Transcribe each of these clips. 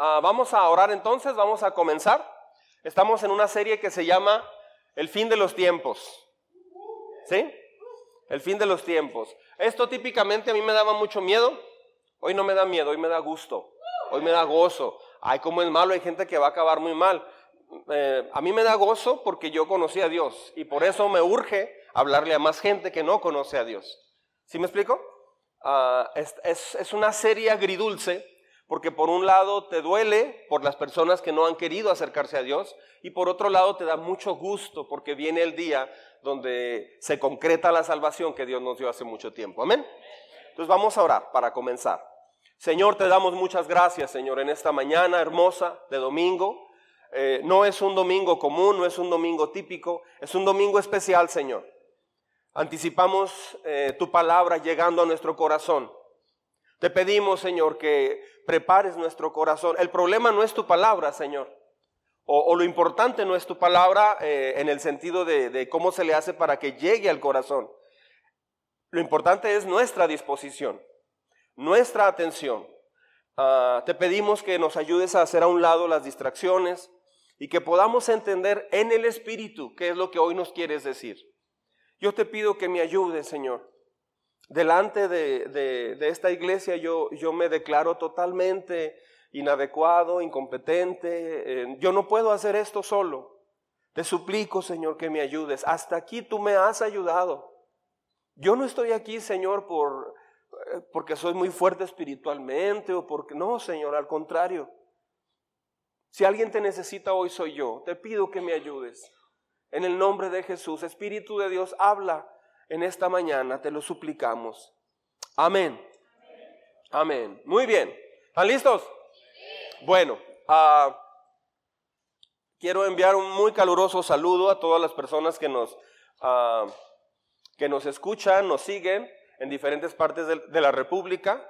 Ah, vamos a orar entonces, vamos a comenzar. Estamos en una serie que se llama El fin de los tiempos. ¿Sí? El fin de los tiempos. Esto típicamente a mí me daba mucho miedo. Hoy no me da miedo, hoy me da gusto. Hoy me da gozo. Ay, como es malo, hay gente que va a acabar muy mal. Eh, a mí me da gozo porque yo conocí a Dios y por eso me urge hablarle a más gente que no conoce a Dios. ¿Sí me explico? Ah, es, es una serie agridulce porque por un lado te duele por las personas que no han querido acercarse a Dios y por otro lado te da mucho gusto porque viene el día donde se concreta la salvación que Dios nos dio hace mucho tiempo. Amén. Entonces vamos a orar para comenzar. Señor, te damos muchas gracias, Señor, en esta mañana hermosa de domingo. Eh, no es un domingo común, no es un domingo típico, es un domingo especial, Señor. Anticipamos eh, tu palabra llegando a nuestro corazón. Te pedimos, Señor, que prepares nuestro corazón. El problema no es tu palabra, Señor. O, lo importante no es tu palabra eh, en el sentido de, cómo se le hace para que llegue al corazón. Lo importante es nuestra disposición, nuestra atención. Ah, te pedimos que nos ayudes a hacer a un lado las distracciones y que podamos entender en el Espíritu qué es lo que hoy nos quieres decir. Yo te pido que me ayudes, Señor delante de, esta iglesia yo, yo, me declaro totalmente inadecuado, incompetente. Yo no puedo hacer esto solo. Te suplico, Señor, que me ayudes. Hasta aquí tú me has ayudado. Yo no estoy aquí, Señor, por, eh, porque soy muy fuerte espiritualmente o porque no, Señor, al contrario. Si alguien te necesita hoy soy yo. Te pido que me ayudes. En el nombre de Jesús, Espíritu de Dios, habla en esta mañana, te lo suplicamos. Amén. Amén. Muy bien. ¿Están listos? Bueno, ah, quiero enviar un muy caluroso saludo a todas las personas que nos, ah, que nos escuchan, nos siguen en diferentes partes de, la República.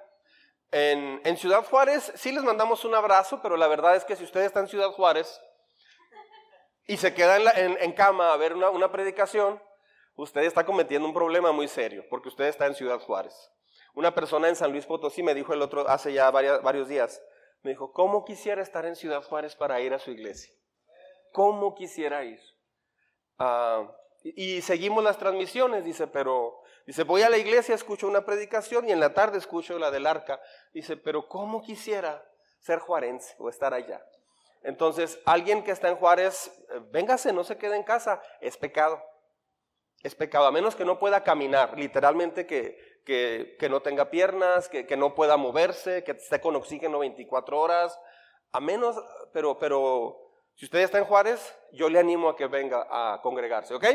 En, Ciudad Juárez sí les mandamos un abrazo, pero la verdad es que si ustedes están en Ciudad Juárez y se quedan en, cama a ver una, una predicación, usted está cometiendo un problema muy serio, porque usted está en Ciudad Juárez. Una persona en San Luis Potosí me dijo el otro, hace ya varios días, me dijo, ¿cómo quisiera estar en Ciudad Juárez para ir a su iglesia? ¿Cómo quisiera ir? Ah, y, seguimos las transmisiones, dice, pero, dice, voy a la iglesia, escucho una predicación y en la tarde escucho la del arca. Dice, pero ¿cómo quisiera ser juarense o estar allá? Entonces, alguien que está en Juárez, eh, véngase, no se quede en casa, es pecado es pecado, a menos que no pueda caminar, literalmente que, que, no tenga piernas, que, no pueda moverse, que esté con oxígeno 24 horas, a menos, pero, pero si usted está en Juárez, yo le animo a que venga a congregarse, ¿ok?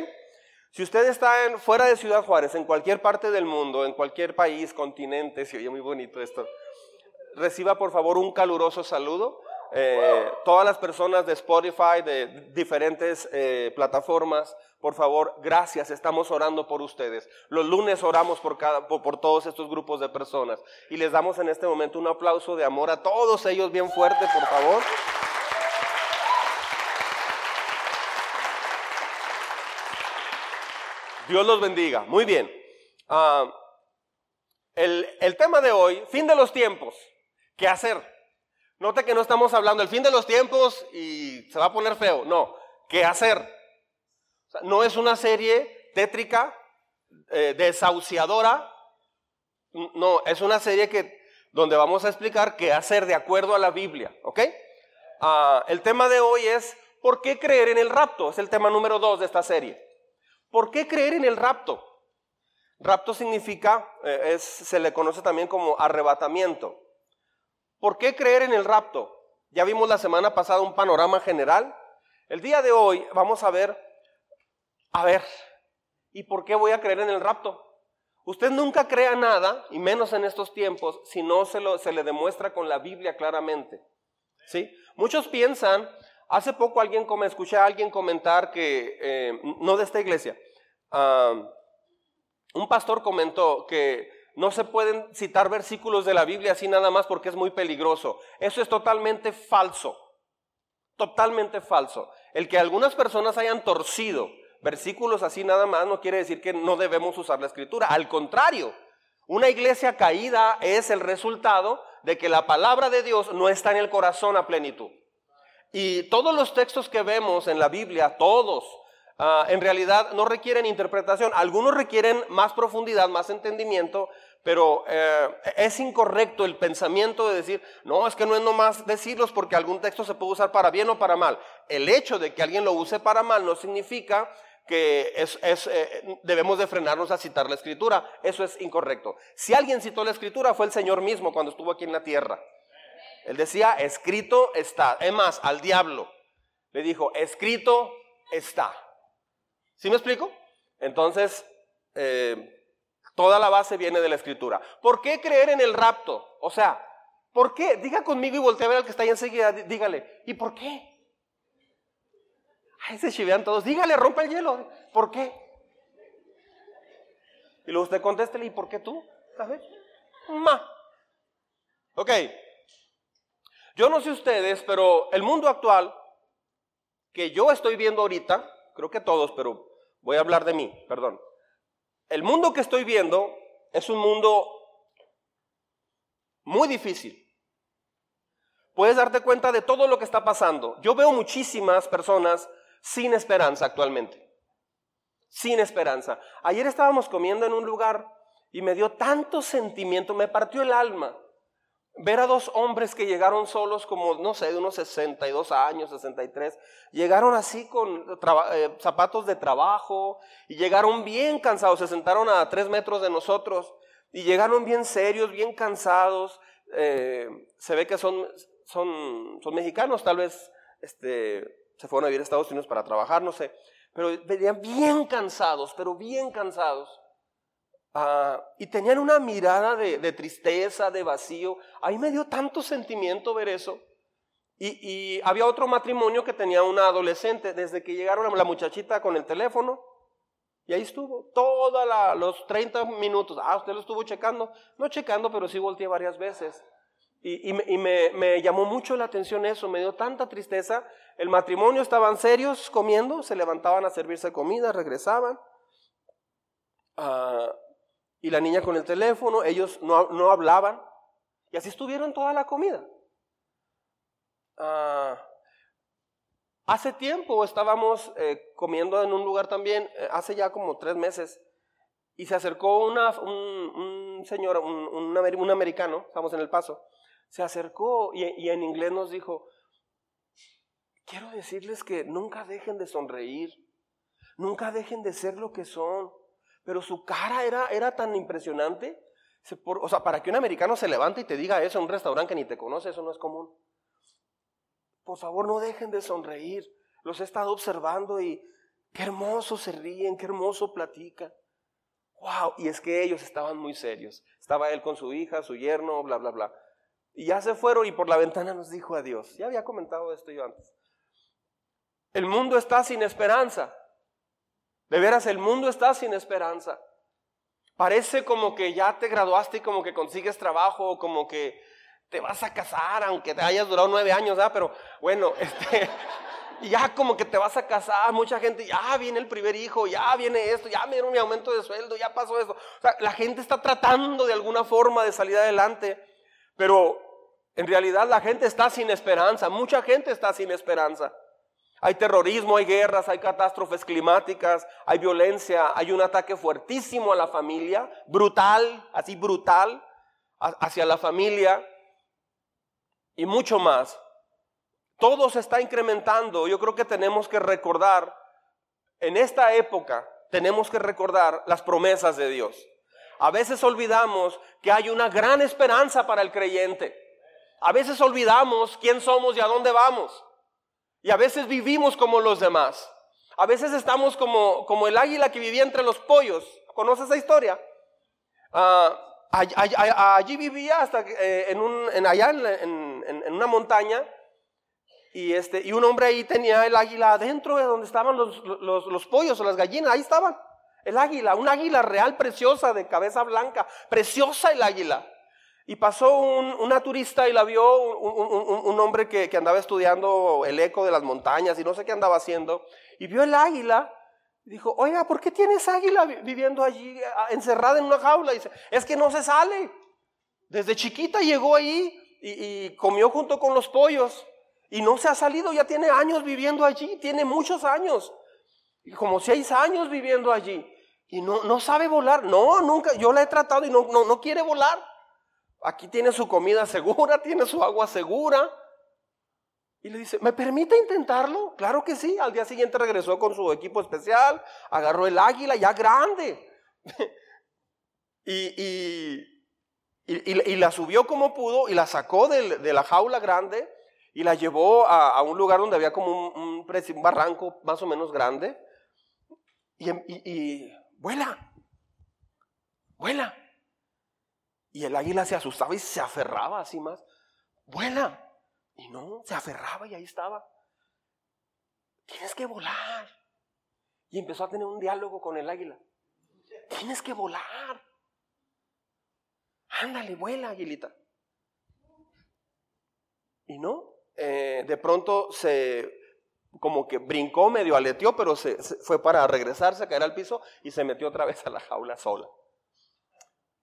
Si usted está fuera de Ciudad Juárez, en cualquier parte del mundo, en cualquier país, continente, si oye muy bonito esto, reciba por favor un caluroso saludo. Eh, todas las personas de Spotify, de diferentes eh, plataformas, por favor, gracias, estamos orando por ustedes. Los lunes oramos por, todos estos grupos de personas y les damos en este momento un aplauso de amor a todos ellos bien fuerte, por favor. Dios los bendiga. Muy bien. Ah, el, el tema de hoy, fin de los tiempos. ¿Qué hacer? Note que no estamos hablando del fin de los tiempos y se va a poner feo. No, ¿qué hacer? No es una serie tétrica, eh, desahuciadora. No, es una serie que, donde vamos a explicar qué hacer de acuerdo a la Biblia. ¿Ok? Ah, el tema de hoy es ¿por qué creer en el rapto? Es el tema número dos de esta serie. ¿Por qué creer en el rapto? Rapto significa, eh, se le conoce también como arrebatamiento. ¿Por qué creer en el rapto? Ya vimos la semana pasada un panorama general. El día de hoy vamos a ver, a ver, ¿y por qué voy a creer en el rapto? Usted nunca crea nada, y menos en estos tiempos, si no se, lo, se le demuestra con la Biblia claramente. ¿Sí? Muchos piensan, hace poco alguien, escuché a alguien comentar que, eh, no de esta iglesia, un pastor comentó que no se pueden citar versículos de la Biblia así nada más porque es muy peligroso. Eso es totalmente falso. Totalmente falso. El que algunas personas hayan torcido versículos así nada más no quiere decir que no debemos usar la escritura. Al contrario, una iglesia caída es el resultado de que la palabra de Dios no está en el corazón a plenitud. Y todos los textos que vemos en la Biblia, todos, ah, en realidad no requieren interpretación. Algunos requieren más profundidad, más entendimiento, pero eh, es incorrecto el pensamiento de decir, no, es que no es nomás decirlos porque algún texto se puede usar para bien o para mal. El hecho de que alguien lo use para mal no significa que es, eh, debemos de frenarnos a citar la escritura. Eso es incorrecto. Si alguien citó la escritura fue el Señor mismo cuando estuvo aquí en la tierra. Él decía, escrito está. Es más, al diablo le dijo, escrito está. ¿Sí me explico? Entonces, eh, Toda la base viene de la escritura. ¿Por qué creer en el rapto? O sea, ¿por qué? Diga conmigo y voltea a ver al que está ahí enseguida, dígale, ¿y por qué? Ahí se chivean todos, dígale, rompa el hielo. ¿Por qué? Y luego usted contéstele, ¿y por qué tú? ¿Sabes? Ma. Ok. Yo no sé ustedes, pero el mundo actual que yo estoy viendo ahorita, creo que todos, pero voy a hablar de mí, perdón el mundo que estoy viendo es un mundo muy difícil. Puedes darte cuenta de todo lo que está pasando. Yo veo muchísimas personas sin esperanza actualmente. Sin esperanza. Ayer estábamos comiendo en un lugar y me dio tanto sentimiento, me partió el alma ver a dos hombres que llegaron solos como, no sé, de unos 62 años, 63, llegaron así con eh, zapatos de trabajo y llegaron bien cansados, se sentaron a tres metros de nosotros y llegaron bien serios, bien cansados, eh, se ve que son, son, son mexicanos, tal vez este, se fueron a vivir a Estados Unidos para trabajar, no sé, pero venían bien cansados, pero bien cansados. Ah, y tenían una mirada de, tristeza, de vacío. Ahí me dio tanto sentimiento ver eso. Y, había otro matrimonio que tenía una adolescente, desde que llegaron la muchachita con el teléfono, y ahí estuvo, todos los 30 minutos. Ah, usted lo estuvo checando. No checando, pero sí volteé varias veces. Y, me, me, llamó mucho la atención eso, me dio tanta tristeza. El matrimonio estaban serios comiendo, se levantaban a servirse comida, regresaban. Ah, y la niña con el teléfono, ellos no, hablaban, y así estuvieron toda la comida. Ah, hace tiempo estábamos eh, comiendo en un lugar también, eh, hace ya como tres meses, y se acercó una, un, señor, un, un, americano, estamos en el paso, se acercó y, y en inglés nos dijo, quiero decirles que nunca dejen de sonreír, nunca dejen de ser lo que son. Pero su cara era, era tan impresionante. O sea, para que un americano se levante y te diga eso en un restaurante que ni te conoce, eso no es común. Por favor, no dejen de sonreír. Los he estado observando y qué hermoso se ríen, qué hermoso platican. Wow, y es que ellos estaban muy serios. Estaba él con su hija, su yerno, bla, bla, bla. Y ya se fueron y por la ventana nos dijo adiós. Ya había comentado esto yo antes. El mundo está sin esperanza. De veras, el mundo está sin esperanza. Parece como que ya te graduaste y como que consigues trabajo, o como que te vas a casar, aunque te hayas durado nueve años, ¿ah? pero bueno, este, ya como que te vas a casar, mucha gente, ya viene el primer hijo, ya viene esto, ya me dieron mi aumento de sueldo, ya pasó eso. O sea, la gente está tratando de alguna forma de salir adelante, pero en realidad la gente está sin esperanza, mucha gente está sin esperanza. Hay terrorismo, hay guerras, hay catástrofes climáticas, hay violencia, hay un ataque fuertísimo a la familia, brutal, así brutal, hacia la familia y mucho más. Todo se está incrementando. Yo creo que tenemos que recordar, en esta época, tenemos que recordar las promesas de Dios. A veces olvidamos que hay una gran esperanza para el creyente. A veces olvidamos quién somos y a dónde vamos. Y a veces vivimos como los demás. A veces estamos como, como el águila que vivía entre los pollos. ¿Conoces esa historia? Ah, allí, vivía hasta eh, en un, en allá en, en, una montaña y, este, y un hombre ahí tenía el águila adentro de donde estaban los, los, los, pollos o las gallinas, ahí estaban. El águila, un águila real preciosa de cabeza blanca, preciosa el águila. Y pasó una turista y la vio un, hombre que, andaba estudiando el eco de las montañas y no sé qué andaba haciendo. Y vio el águila y dijo, oiga, ¿por qué tienes águila viviendo allí encerrada en una jaula? Y dice, es que no se sale. Desde chiquita llegó ahí y, comió junto con los pollos y no se ha salido, ya tiene años viviendo allí, tiene muchos años, como seis años viviendo allí. Y no, no sabe volar, no, nunca, yo la he tratado y no, no, no quiere volar. Aquí tiene su comida segura, tiene su agua segura. Y le dice, ¿me permite intentarlo? Claro que sí. Al día siguiente regresó con su equipo especial, agarró el águila ya grande. y, y, la subió como pudo y la sacó de, la jaula grande y la llevó a, un lugar donde había como un, un, barranco más o menos grande. Y, vuela, vuela. Y el águila se asustaba y se aferraba así más. Vuela. Y no, se aferraba y ahí estaba. Tienes que volar. Y empezó a tener un diálogo con el águila. Tienes que volar. Ándale, vuela, aguilita. Y no, eh, de pronto se, como que brincó, medio aleteó, pero se, fue para regresarse, caer al piso y se metió otra vez a la jaula sola.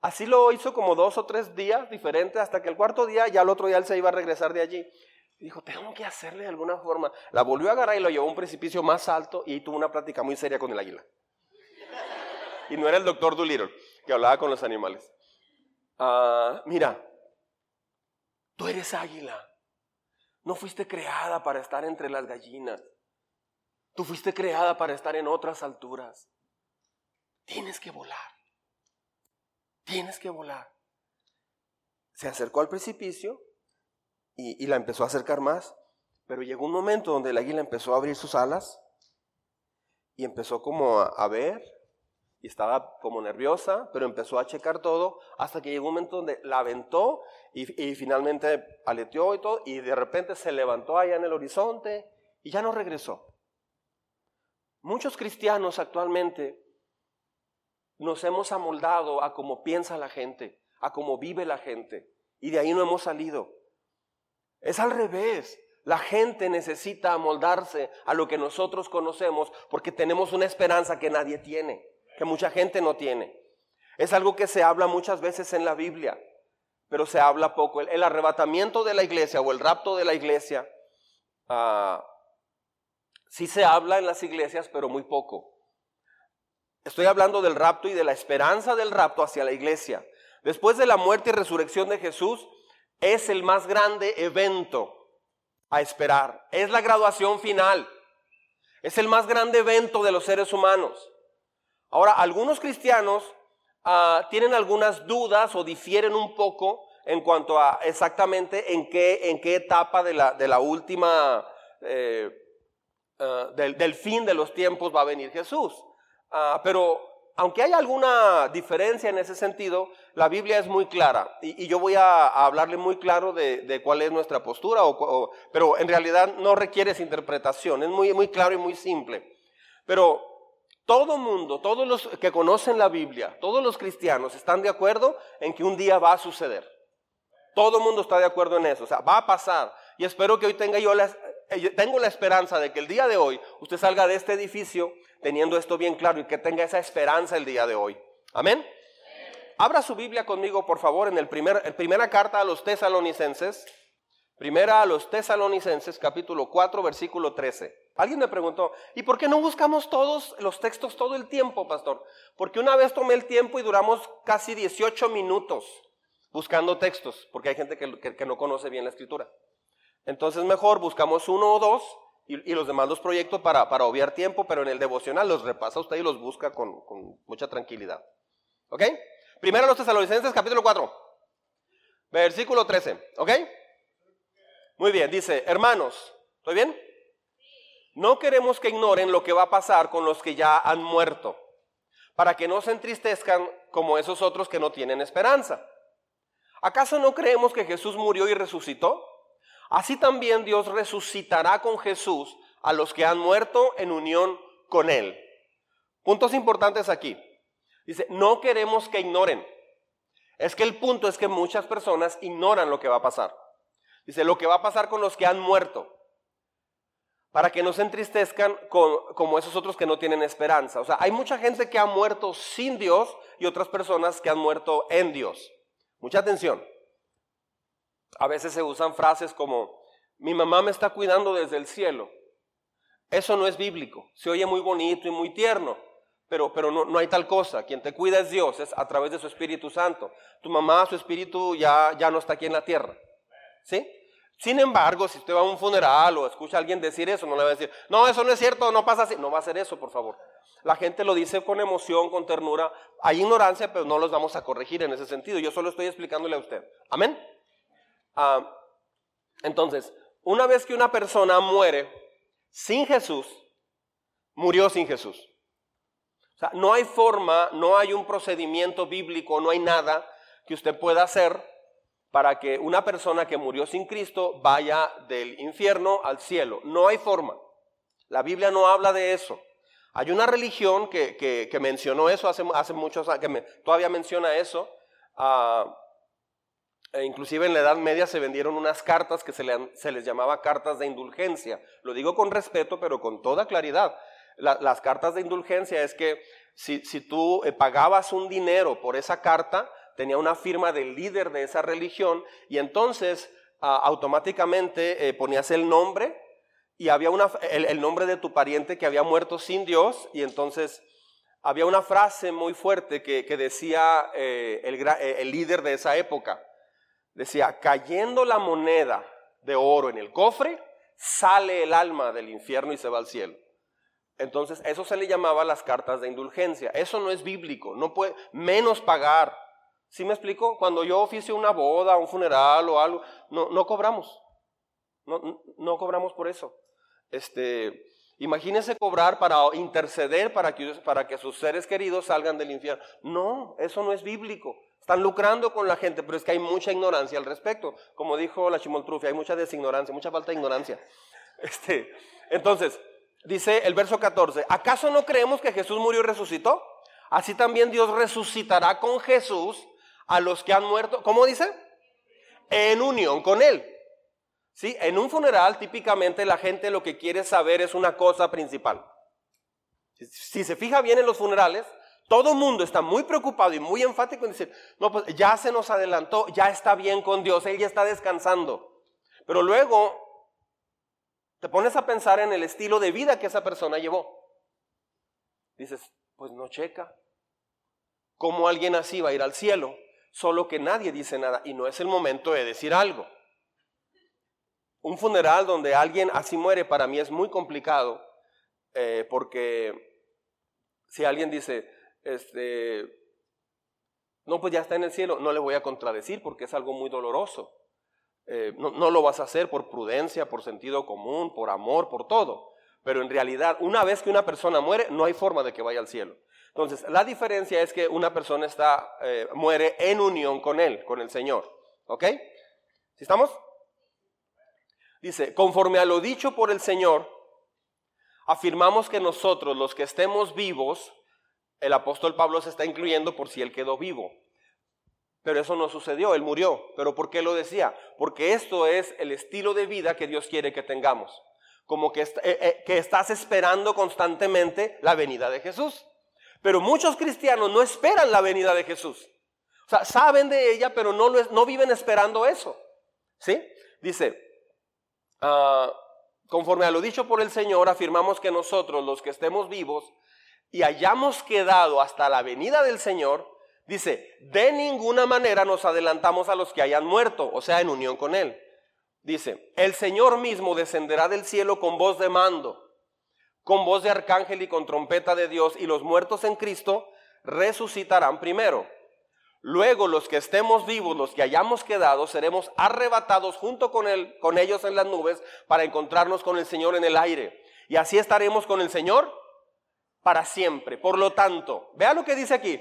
Así lo hizo como dos o tres días diferentes, hasta que el cuarto día, ya el otro día él se iba a regresar de allí. Dijo, tengo que hacerle de alguna forma. La volvió a agarrar y lo llevó a un precipicio más alto y tuvo una plática muy seria con el águila. Y no era el doctor Doolittle que hablaba con los animales. Ah, mira, tú eres águila. No fuiste creada para estar entre las gallinas. Tú fuiste creada para estar en otras alturas. Tienes que volar. Tienes que volar. Se acercó al precipicio y, la empezó a acercar más. Pero llegó un momento donde el águila empezó a abrir sus alas y empezó como a ver y estaba como nerviosa, pero empezó a checar todo hasta que llegó un momento donde la aventó y, finalmente aleteó y todo, y de repente se levantó allá en el horizonte y ya no regresó. Muchos cristianos actualmente nos hemos amoldado a cómo piensa la gente, a cómo vive la gente, y de ahí no hemos salido. Es al revés. La gente necesita amoldarse a lo que nosotros conocemos porque tenemos una esperanza que nadie tiene que mucha gente no tiene. Es algo que se habla muchas veces en la Biblia, pero se habla poco. El, arrebatamiento de la iglesia o el rapto de la iglesia, ah, sí se habla en las iglesias, pero muy poco. Estoy hablando del rapto y de la esperanza del rapto hacia la iglesia. Después de la muerte y resurrección de Jesús, es el más grande evento a esperar. Es la graduación final. Es el más grande evento de los seres humanos. Ahora, algunos cristianos ah, tienen algunas dudas o difieren un poco en cuanto a exactamente en qué, en qué etapa de la, de la última, eh, ah, del, fin de los tiempos va a venir Jesús. Ah, pero aunque hay alguna diferencia en ese sentido, la Biblia es muy clara y, yo voy a, hablarle muy claro de, cuál es nuestra postura, pero en realidad no requiere esa interpretación, es muy, muy claro y muy simple. Pero todo mundo, todos los que conocen la Biblia, todos los cristianos están de acuerdo en que un día va a suceder. Todo el mundo está de acuerdo en eso, o sea, va a pasar. Y espero que hoy tenga yo eh, tengo la esperanza de que el día de hoy usted salga de este edificio teniendo esto bien claro y que tenga esa esperanza el día de hoy. Amén. Abra su Biblia conmigo, por favor, en el primer, primera carta a los tesalonicenses. Primera a los tesalonicenses, capítulo 4, versículo 13. Alguien me preguntó, ¿y por qué no buscamos todos los textos todo el tiempo, pastor? Porque una vez tomé el tiempo y duramos casi 18 minutos buscando textos, porque hay gente que, no conoce bien la escritura. Entonces mejor buscamos uno o dos y, los demás los proyectos para, para, obviar tiempo, pero en el devocional los repasa usted y los busca con, con mucha tranquilidad. ¿Ok? Primero los tesalonicenses, capítulo 4, versículo 13. ¿Ok? Muy bien, dice, hermanos, ¿estoy bien? No queremos que ignoren lo que va a pasar con los que ya han muerto, para que no se entristezcan como esos otros que no tienen esperanza. ¿Acaso no creemos que Jesús murió y resucitó? Así también Dios resucitará con Jesús a los que han muerto en unión con Él. Puntos importantes aquí. Dice, no queremos que ignoren. Es que el punto es que muchas personas ignoran lo que va a pasar. Dice, lo que va a pasar con los que han muerto para que no se entristezcan como esos otros que no tienen esperanza. O sea, hay mucha gente que ha muerto sin Dios y otras personas que han muerto en Dios. Mucha atención. A veces se usan frases como, mi mamá me está cuidando desde el cielo. Eso no es bíblico. Se oye muy bonito y muy tierno, pero, pero no, no, hay tal cosa. Quien te cuida es Dios, es a través de su Espíritu Santo. Tu mamá, su espíritu ya, ya no está aquí en la tierra. ¿Sí? Sin embargo, si usted va a un funeral o escucha a alguien decir eso, no le va a decir, no, eso no es cierto, no pasa así. No va a hacer eso, por favor. La gente lo dice con emoción, con ternura. Hay ignorancia, pero no los vamos a corregir en ese sentido. Yo solo estoy explicándole a usted. Amén. Ah, entonces, una vez que una persona muere sin Jesús, murió sin Jesús. O sea, no hay forma, no hay un procedimiento bíblico, no hay nada que usted pueda hacer para que una persona que murió sin Cristo vaya del infierno al cielo. No hay forma. La Biblia no habla de eso. Hay una religión que, mencionó eso hace, muchos años, que todavía menciona eso. Uh, e inclusive en la Edad Media se vendieron unas cartas que se, les llamaba cartas de indulgencia. Lo digo con respeto, pero con toda claridad. las cartas de indulgencia es que si, tú eh, pagabas un dinero por esa carta, tenía una firma del líder de esa religión y entonces automáticamente eh, ponías el nombre y había una, el, nombre de tu pariente que había muerto sin Dios y entonces había una frase muy fuerte que, decía eh, el, el líder de esa época. Decía, cayendo la moneda de oro en el cofre, sale el alma del infierno y se va al cielo. Entonces, eso se le llamaba las cartas de indulgencia. Eso no es bíblico, no puede, menos pagar. ¿Sí me explico? Cuando yo oficio una boda, un funeral o algo, no, no cobramos. No, no cobramos por eso. Este, imagínese cobrar para interceder para que, para que sus seres queridos salgan del infierno. No, eso no es bíblico. Están lucrando con la gente, pero es que hay mucha ignorancia al respecto. Como dijo la Chimoltrufia, hay mucha designorancia, mucha falta de ignorancia. Este, entonces, dice el verso 14, ¿acaso no creemos que Jesús murió y resucitó? Así también Dios resucitará con Jesús a los que han muerto. ¿Cómo dice? En unión con Él. ¿Sí? En un funeral típicamente la gente lo que quiere saber es una cosa principal. Si se fija bien en los funerales, todo mundo está muy preocupado y muy enfático en decir, no, pues ya se nos adelantó, ya está bien con Dios, Él ya está descansando. Pero luego te pones a pensar en el estilo de vida que esa persona llevó. Dices, pues no checa. ¿Cómo alguien así va a ir al cielo? Solo que nadie dice nada y no es el momento de decir algo. Un funeral donde alguien así muere para mí es muy complicado eh, porque si alguien dice, este, no, pues ya está en el cielo, no le voy a contradecir porque es algo muy doloroso. Eh, no, no, lo vas a hacer por prudencia, por sentido común, por amor, por todo. Pero en realidad, una vez que una persona muere, no hay forma de que vaya al cielo. Entonces, la diferencia es que una persona está, eh, muere en unión con Él, con el Señor. ¿Ok? ¿Sí estamos? Dice, conforme a lo dicho por el Señor, afirmamos que nosotros, los que estemos vivos, el apóstol Pablo se está incluyendo por si él quedó vivo. Pero eso no sucedió, él murió. ¿Pero por qué lo decía? Porque esto es el estilo de vida que Dios quiere que tengamos. Como que, eh, eh, que estás esperando constantemente la venida de Jesús. Pero muchos cristianos no esperan la venida de Jesús. O sea, saben de ella, pero no, viven esperando eso. ¿Sí? Dice, ah, conforme a lo dicho por el Señor, afirmamos que nosotros, los que estemos vivos, y hayamos quedado hasta la venida del Señor, dice, de ninguna manera nos adelantamos a los que hayan muerto, o sea, en unión con Él. Dice, el Señor mismo descenderá del cielo con voz de mando, con voz de arcángel y con trompeta de Dios, y los muertos en Cristo resucitarán primero. Luego los que estemos vivos, los que hayamos quedado, seremos arrebatados junto con, él, con ellos en las nubes para encontrarnos con el Señor en el aire. Y así estaremos con el Señor para siempre. Por lo tanto, vea lo que dice aquí.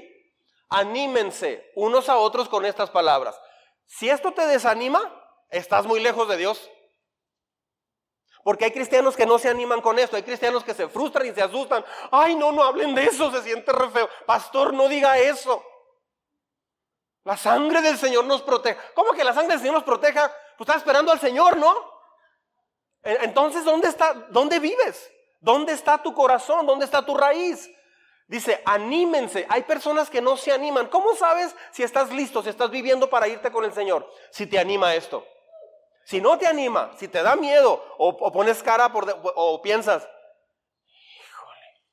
Anímense unos a otros con estas palabras. Si esto te desanima, estás muy lejos de Dios. Porque hay cristianos que no se animan con esto, hay cristianos que se frustran y se asustan. Ay, no, no hablen de eso, se siente re feo. Pastor, no diga eso. La sangre del Señor nos protege. ¿Cómo que la sangre del Señor nos proteja? Pues estás esperando al Señor, ¿no? Entonces, ¿dónde está? ¿Dónde vives? ¿Dónde está tu corazón? ¿Dónde está tu raíz? Dice, anímense. Hay personas que no se animan. ¿Cómo sabes si estás listo, si estás viviendo para irte con el Señor? Si te anima esto. Si no te anima, si te da miedo o, pones cara por o piensas, híjole,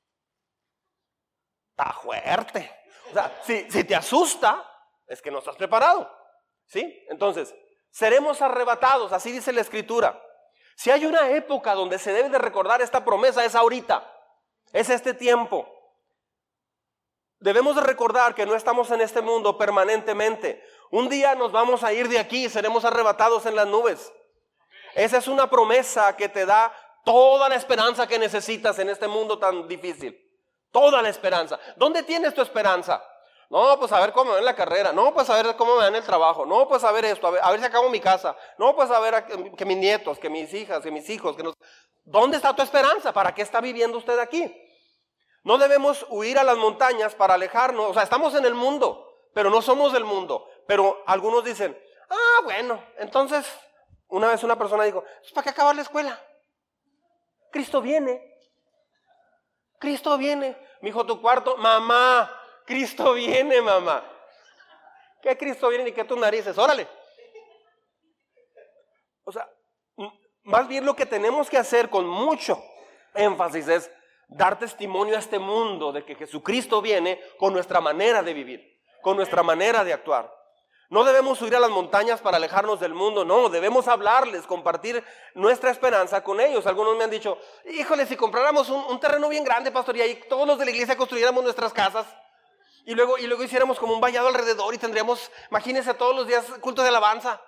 está fuerte. O sea, si, si te asusta, es que no estás preparado. ¿Sí? Entonces, seremos arrebatados, así dice la escritura. Si hay una época donde se debe de recordar esta promesa, es ahorita, es este tiempo. Debemos de recordar que no estamos en este mundo permanentemente. Un día nos vamos a ir de aquí y seremos arrebatados en las nubes. Esa es una promesa que te da toda la esperanza que necesitas en este mundo tan difícil. Toda la esperanza. ¿Dónde tienes tu esperanza? No, pues a ver cómo me va en la carrera. No, pues a ver cómo me va en el trabajo. No, pues a ver esto, a ver, si acabo mi casa. No, pues a ver que mis nietos, que mis hijas, que mis hijos. Que nos... ¿Dónde está tu esperanza? ¿Para qué está viviendo usted aquí? No debemos huir a las montañas para alejarnos. O sea, estamos en el mundo, pero no somos del mundo. Pero algunos dicen, ah, bueno, entonces, una vez una persona dijo, pues, ¿para qué acabar la escuela? Cristo viene. Cristo viene. Mi hijo, tu cuarto, mamá, Cristo viene, mamá. ¿Qué Cristo viene y qué tus narices? Órale. O sea, más bien lo que tenemos que hacer con mucho énfasis es dar testimonio a este mundo de que Jesucristo viene con nuestra manera de vivir, con nuestra manera de actuar. No debemos subir a las montañas para alejarnos del mundo, no, debemos hablarles, compartir nuestra esperanza con ellos. Algunos me han dicho, híjole, si compráramos un, un terreno bien grande, pastor, y ahí todos los de la iglesia construyéramos nuestras casas, y luego, y luego hiciéramos como un vallado alrededor y tendríamos, imagínense todos los días culto de alabanza.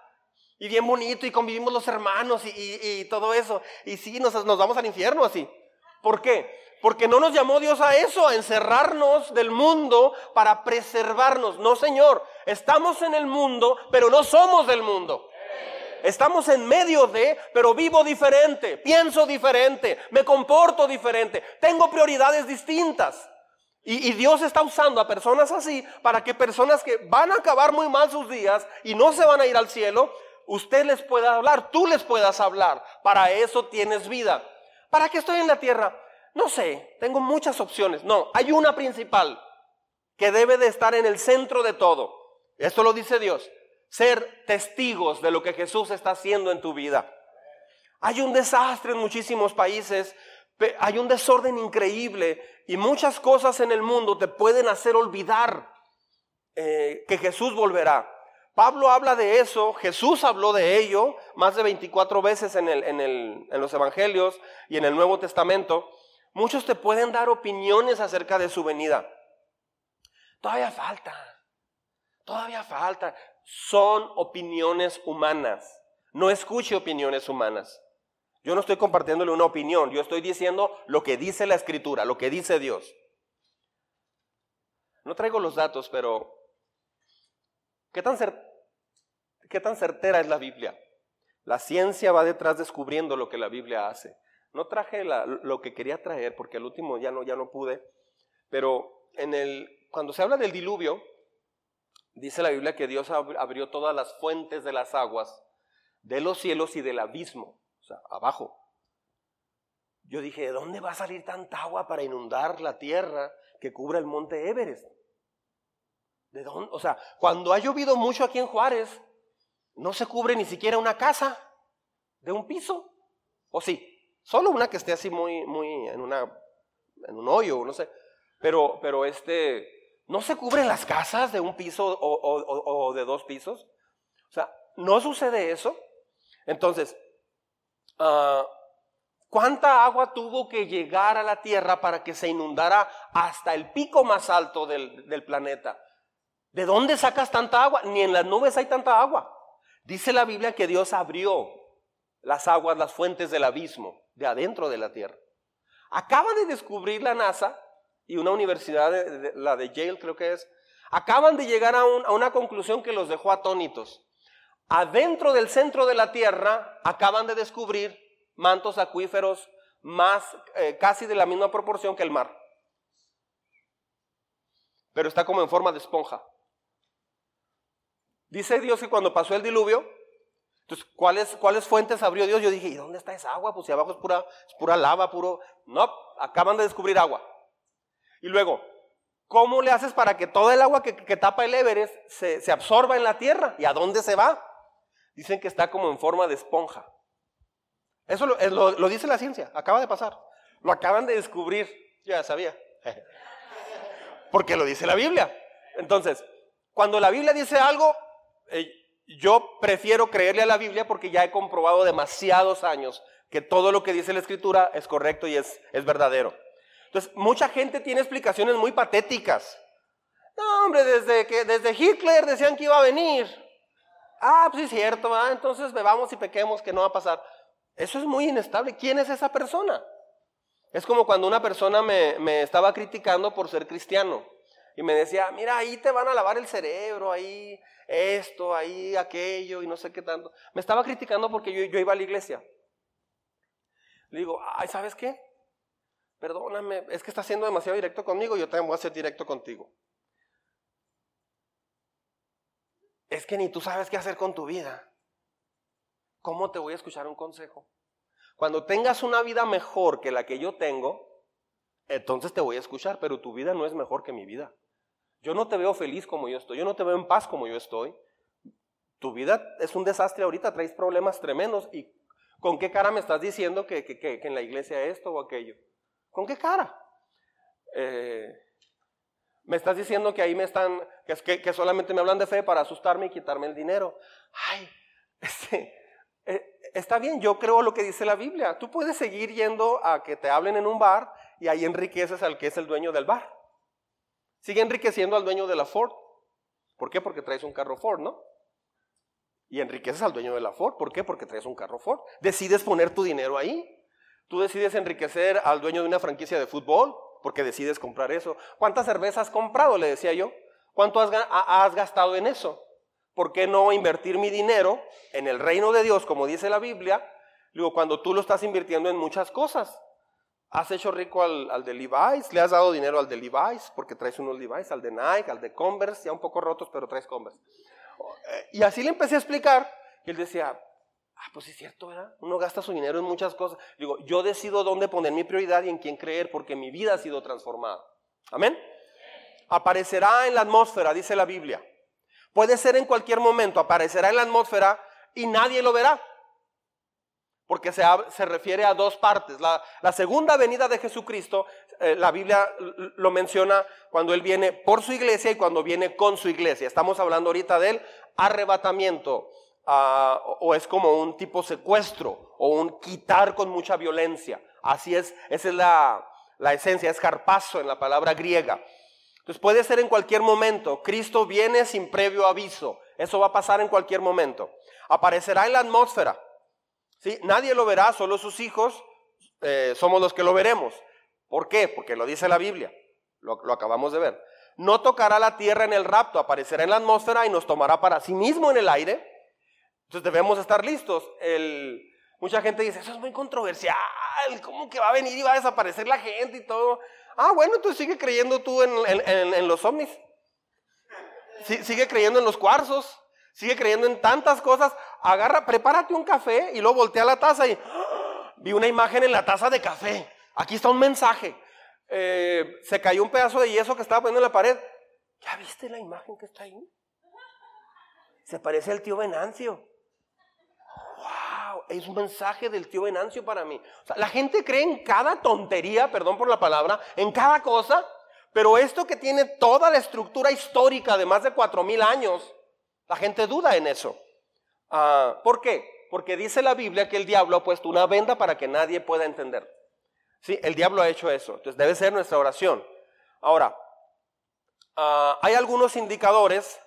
Y bien bonito y convivimos los hermanos y, todo eso. Y sí, nos, nos vamos al infierno así. ¿Por qué? Porque no nos llamó Dios a eso, a encerrarnos del mundo para preservarnos. No, Señor, estamos en el mundo, pero no somos del mundo. Estamos en medio de, pero vivo diferente, pienso diferente, me comporto diferente, tengo prioridades distintas. Y, Dios está usando a personas así para que personas que van a acabar muy mal sus días y no se van a ir al cielo, usted les pueda hablar, tú les puedas hablar. Para eso tienes vida. ¿Para qué estoy en la tierra? No sé, tengo muchas opciones. No, hay una principal que debe de estar en el centro de todo. Esto lo dice Dios. Ser testigos de lo que Jesús está haciendo en tu vida. Hay un desastre en muchísimos países hay un desorden increíble y muchas cosas en el mundo te pueden hacer olvidar eh, que Jesús volverá. Pablo habla de eso, Jesús habló de ello más de 24 veces en, en los Evangelios y en el Nuevo Testamento. Muchos te pueden dar opiniones acerca de su venida. Todavía falta, todavía falta. Son opiniones humanas. No escuche opiniones humanas. Yo no estoy compartiéndole una opinión, yo estoy diciendo lo que dice la escritura, lo que dice Dios. No traigo los datos, pero ¿qué tan, qué tan certera es la Biblia? La ciencia va detrás descubriendo lo que la Biblia hace. No traje lo que quería traer porque al último ya no, ya no pude, pero cuando se habla del diluvio, dice la Biblia que Dios abrió todas las fuentes de las aguas de los cielos y del abismo abajo. Yo dije, ¿de dónde va a salir tanta agua para inundar la tierra que cubre el monte Everest? ¿De dónde? O sea, cuando ha llovido mucho aquí en Juárez, no se cubre ni siquiera una casa de un piso. ¿O sí? Solo una que esté así muy, muy en una, en un hoyo, no sé. Pero, pero este, ¿no se cubren las casas de un piso o de dos pisos? O sea, ¿no sucede eso? Entonces, Ah, ¿Cuánta agua tuvo que llegar a la tierra para que se inundara hasta el pico más alto del, planeta? ¿De dónde sacas tanta agua? Ni en las nubes hay tanta agua. Dice la Biblia que Dios abrió las aguas, las fuentes del abismo, de adentro de la tierra. Acaba de descubrir la NASA y una universidad, la de Yale creo que es, acaban de llegar a una conclusión que los dejó atónitos adentro del centro de la tierra acaban de descubrir mantos acuíferos más eh, casi de la misma proporción que el mar. Pero está como en forma de esponja. Dice Dios que cuando pasó el diluvio, entonces, ¿cuáles, ¿cuáles fuentes abrió Dios? Yo dije, ¿y dónde está esa agua? Pues si abajo es pura, es pura lava, puro... No, acaban de descubrir agua. Y luego, ¿cómo le haces para que todo el agua que, tapa el Everest se, se absorba en la tierra? ¿Y a dónde se va? Dicen que está como en forma de esponja. Eso lo, dice la ciencia, acaba de pasar. Lo acaban de descubrir. Ya sabía. Porque lo dice la Biblia. Entonces, cuando la Biblia dice algo, eh, yo prefiero creerle a la Biblia porque ya he comprobado demasiados años que todo lo que dice la Escritura es correcto y es, es verdadero. Entonces, mucha gente tiene explicaciones muy patéticas. No, hombre, desde, que, desde Hitler decían que iba a venir. Ah, pues es cierto, entonces bebamos y pequemos, que no va a pasar. Eso es muy inestable. ¿Quién es esa persona? Es como cuando una persona me, me estaba criticando por ser cristiano y me decía, mira, ahí te van a lavar el cerebro, ahí esto, ahí aquello y no sé qué tanto. Me estaba criticando porque yo, yo iba a la iglesia. Le digo, ay, ¿sabes qué? Perdóname, es que estás siendo demasiado directo conmigo, yo también voy a ser directo contigo. Es que ni tú sabes qué hacer con tu vida. ¿Cómo te voy a escuchar un consejo? Cuando tengas una vida mejor que la que yo tengo, entonces te voy a escuchar, pero tu vida no es mejor que mi vida. Yo no te veo feliz como yo estoy, yo no te veo en paz como yo estoy. Tu vida es un desastre ahorita, traes problemas tremendos. ¿Y con qué cara me estás diciendo que, que, en la iglesia esto o aquello? ¿Con qué cara? Eh, me estás diciendo que ahí me están, que, que, solamente me hablan de fe para asustarme y quitarme el dinero. Ay, este, eh, está bien, yo creo lo que dice la Biblia. Tú puedes seguir yendo a que te hablen en un bar y ahí enriqueces al que es el dueño del bar. Sigue enriqueciendo al dueño de la Ford. ¿Por qué? Porque traes un carro Ford, ¿no? Y enriqueces al dueño de la Ford. ¿Por qué? Porque traes un carro Ford. Decides poner tu dinero ahí. Tú decides enriquecer al dueño de una franquicia de fútbol porque decides comprar eso. ¿Cuántas cervezas has comprado? Le decía yo. ¿Cuánto has, gastado en eso? ¿Por qué no invertir mi dinero en el reino de Dios, como dice la Biblia? Digo, cuando tú lo estás invirtiendo en muchas cosas. Has hecho rico al, de Levi's, le has dado dinero al de Levi's, porque traes unos Levi's, al de Nike, al de Converse, ya un poco rotos, pero traes Converse. Eh, y así le empecé a explicar, y él decía, ah, pues es cierto, ¿verdad? Uno gasta su dinero en muchas cosas. Digo, yo decido dónde poner mi prioridad y en quién creer, porque mi vida ha sido transformada. Amén. Aparecerá en la atmósfera, dice la Biblia. Puede ser en cualquier momento, aparecerá en la atmósfera y nadie lo verá porque se, se, refiere a dos partes. La, segunda venida de Jesucristo, eh, la Biblia lo menciona cuando Él viene por su iglesia y cuando viene con su iglesia. Estamos hablando ahorita del arrebatamiento, ah, o es como un tipo secuestro, o un quitar con mucha violencia. Así es, esa es la, esencia, es carpazo en la palabra griega. Entonces puede ser en cualquier momento. Cristo viene sin previo aviso. Eso va a pasar en cualquier momento. Aparecerá en la atmósfera. ¿sí? Nadie lo verá, solo sus hijos eh, somos los que lo veremos. ¿Por qué? Porque lo dice la Biblia, lo, acabamos de ver. No tocará la tierra en el rapto, aparecerá en la atmósfera y nos tomará para sí mismo en el aire. Entonces debemos estar listos. Mucha gente dice, eso es muy controversial, ¿cómo que va a venir y va a desaparecer la gente y todo? Ah, bueno, entonces sigue creyendo tú en, los ovnis. sigue creyendo en los cuarzos. Sigue creyendo en tantas cosas. Agarra, prepárate un café y luego voltea la taza y ¡ah! vi una imagen en la taza de café. Aquí está un mensaje. Eh, se cayó un pedazo de yeso que estaba poniendo en la pared. ¿Ya viste la imagen que está ahí? Se parece al tío Venancio. Es un mensaje del tío Venancio para mí. la gente cree en cada tontería, perdón por la palabra, en cada cosa, pero esto que tiene toda la estructura histórica de más de cuatro mil años, la gente duda en eso. Ah, ¿Por qué? Porque dice la Biblia que el diablo ha puesto una venda para que nadie pueda entender. Sí, el diablo ha hecho eso. Entonces debe ser nuestra oración. Ahora, ah, hay algunos indicadores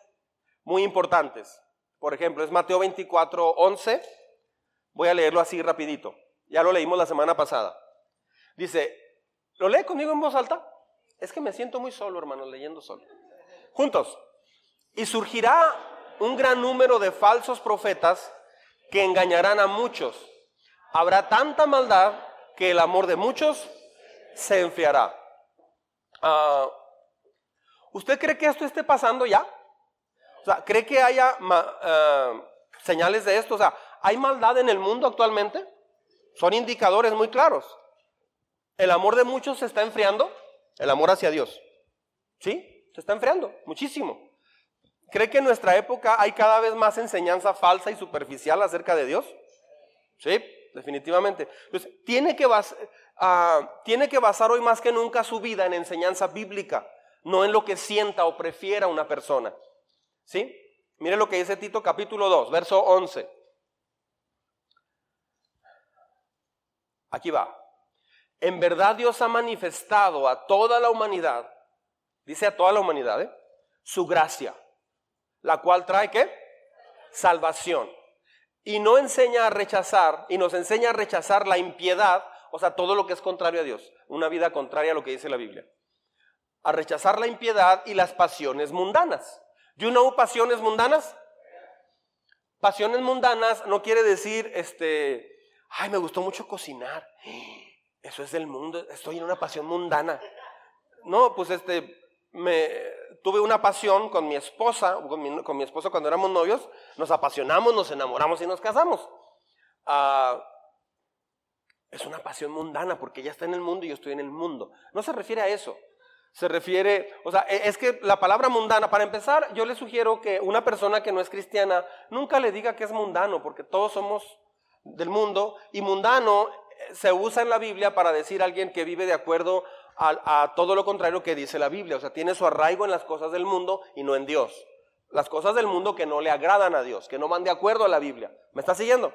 muy importantes. Por ejemplo, es Mateo 24, 11. Voy a leerlo así rapidito. Ya lo leímos la semana pasada. Dice, ¿lo lee conmigo en voz alta? Es que me siento muy solo, hermanos, leyendo solo. Juntos. Y surgirá un gran número de falsos profetas que engañarán a muchos. Habrá tanta maldad que el amor de muchos se enfriará. Ah, ¿Usted cree que esto esté pasando ya? O sea, ¿cree que haya ah, señales de esto? O sea, ¿hay maldad en el mundo actualmente? Son indicadores muy claros. ¿El amor de muchos se está enfriando? El amor hacia Dios. ¿Sí? Se está enfriando muchísimo. ¿Cree que en nuestra época hay cada vez más enseñanza falsa y superficial acerca de Dios? Sí, definitivamente. Pues tiene que, ah, tiene que basar hoy más que nunca su vida en enseñanza bíblica, no en lo que sienta o prefiera una persona. ¿Sí? Mire lo que dice Tito capítulo 2, verso 11. Aquí va. En verdad Dios ha manifestado a toda la humanidad, dice a toda la humanidad, ¿eh? su gracia, la cual trae qué? Salvación. Y no enseña a rechazar, y nos enseña a rechazar la impiedad, o sea, todo lo que es contrario a Dios, una vida contraria a lo que dice la Biblia. A rechazar la impiedad y las pasiones mundanas. ¿You know pasiones mundanas? Pasiones mundanas no quiere decir, este, ay, me gustó mucho cocinar. Eso es del mundo, estoy en una pasión mundana. No, pues este, me tuve una pasión con mi esposa, con mi, con mi esposa cuando éramos novios, nos apasionamos, nos enamoramos y nos casamos. Ah, es una pasión mundana porque ella está en el mundo y yo estoy en el mundo. No se refiere a eso. Se refiere, o sea, e, es que la palabra mundana, para empezar, yo le sugiero que una persona que no es cristiana nunca le diga que es mundano, porque todos somos del mundo y mundano se usa en la Biblia para decir a alguien que vive de acuerdo a, todo lo contrario que dice la Biblia. O sea, tiene su arraigo en las cosas del mundo y no en Dios. Las cosas del mundo que no le agradan a Dios, que no van de acuerdo a la Biblia. ¿Me está siguiendo?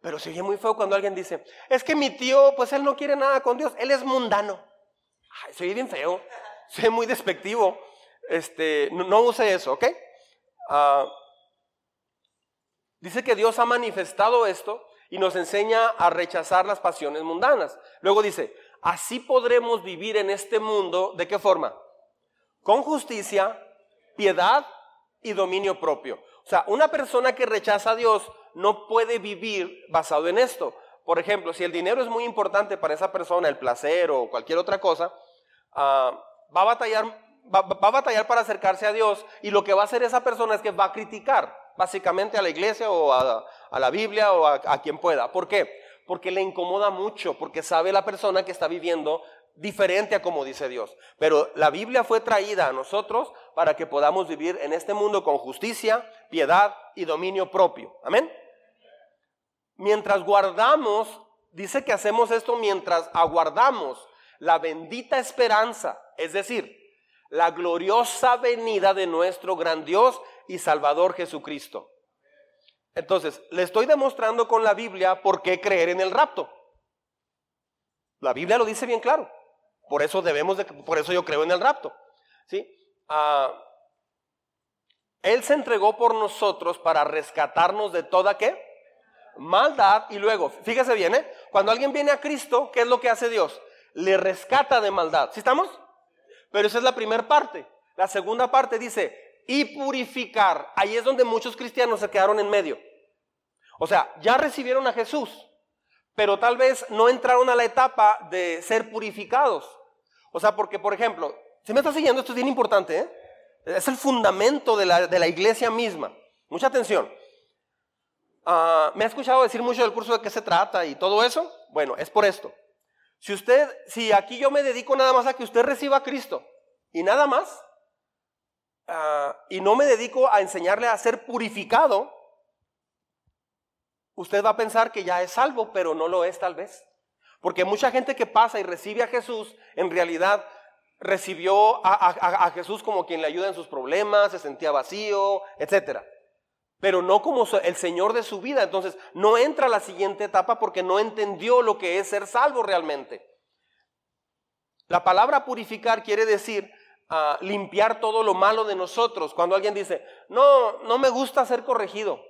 Pero se muy feo cuando alguien dice, es que mi tío, pues él no quiere nada con Dios, él es mundano. Ay, se bien feo, se oye muy despectivo. Este, no, use eso, ¿ok? Ah, dice que Dios ha manifestado esto y nos enseña a rechazar las pasiones mundanas. Luego dice, así podremos vivir en este mundo, ¿de qué forma? Con justicia, piedad y dominio propio. O sea, una persona que rechaza a Dios no puede vivir basado en esto. Por ejemplo, si el dinero es muy importante para esa persona, el placer o cualquier otra cosa, ah, va, a batallar, va a batallar para acercarse a Dios y lo que va a hacer esa persona es que va a criticar básicamente a la iglesia o a, la Biblia o a, a quien pueda. ¿Por qué? Porque le incomoda mucho, porque sabe la persona que está viviendo diferente a como dice Dios. Pero la Biblia fue traída a nosotros para que podamos vivir en este mundo con justicia, piedad y dominio propio. Amén. Mientras guardamos, dice que hacemos esto mientras aguardamos la bendita esperanza, es decir, la gloriosa venida de nuestro gran Dios y Salvador Jesucristo. Entonces, le estoy demostrando con la Biblia por qué creer en el rapto. La Biblia lo dice bien claro. Por eso debemos de, por eso yo creo en el rapto. ¿Sí? Ah, él se entregó por nosotros para rescatarnos de toda qué? Maldad. Y luego, fíjese bien, ¿eh? Cuando alguien viene a Cristo, ¿qué es lo que hace Dios? Le rescata de maldad. ¿Sí estamos? Pero esa es la primera parte. La segunda parte dice, y purificar. Ahí es donde muchos cristianos se quedaron en medio. O sea, ya recibieron a Jesús, pero tal vez no entraron a la etapa de ser purificados. O sea, porque, por ejemplo, si me está siguiendo, esto es bien importante, ¿eh? es el fundamento de la, de la, iglesia misma. Mucha atención. Ah, me ha escuchado decir mucho del curso de qué se trata y todo eso. Bueno, es por esto. Si usted, si aquí yo me dedico nada más a que usted reciba a Cristo y nada más, ah, y no me dedico a enseñarle a ser purificado, usted va a pensar que ya es salvo, pero no lo es tal vez. Porque mucha gente que pasa y recibe a Jesús, en realidad recibió a, Jesús como quien le ayuda en sus problemas, se sentía vacío, etcétera pero no como el Señor de su vida. Entonces, no entra a la siguiente etapa porque no entendió lo que es ser salvo realmente. La palabra purificar quiere decir limpiar todo lo malo de nosotros. Cuando alguien dice, no, no me gusta ser corregido,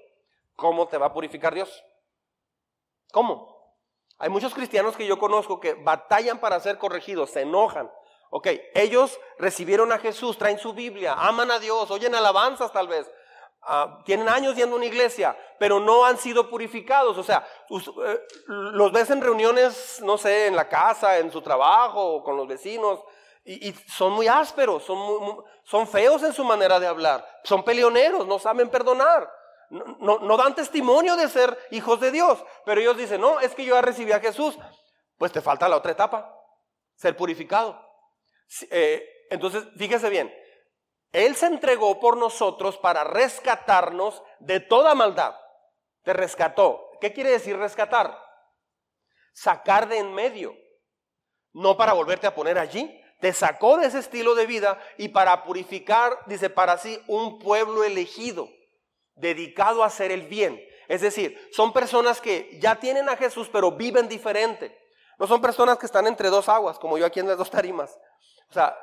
¿cómo te va a purificar Dios? ¿Cómo? Hay muchos cristianos que yo conozco que batallan para ser corregidos, se enojan. Ok, ellos recibieron a Jesús, traen su Biblia, aman a Dios, oyen alabanzas tal vez, Ah, tienen años yendo a una iglesia, pero no han sido purificados. O sea, eh, los ves en reuniones, no sé, en la casa, en su trabajo, con los vecinos, y, son muy ásperos, son, son feos en su manera de hablar, son peleoneros, no saben perdonar. No, no, dan testimonio de ser hijos de Dios, pero ellos dicen, no, es que yo ya recibí a Jesús, pues te falta la otra etapa, ser purificado. Eh, entonces, fíjese bien, Él se entregó por nosotros para rescatarnos de toda maldad. Te rescató. ¿Qué quiere decir rescatar? Sacar de en medio. No para volverte a poner allí. Te sacó de ese estilo de vida y para purificar, dice, para sí un pueblo elegido, dedicado a hacer el bien. Es decir, son personas que ya tienen a Jesús, pero viven diferente. No son personas que están entre dos aguas, como yo aquí en las dos tarimas. O sea,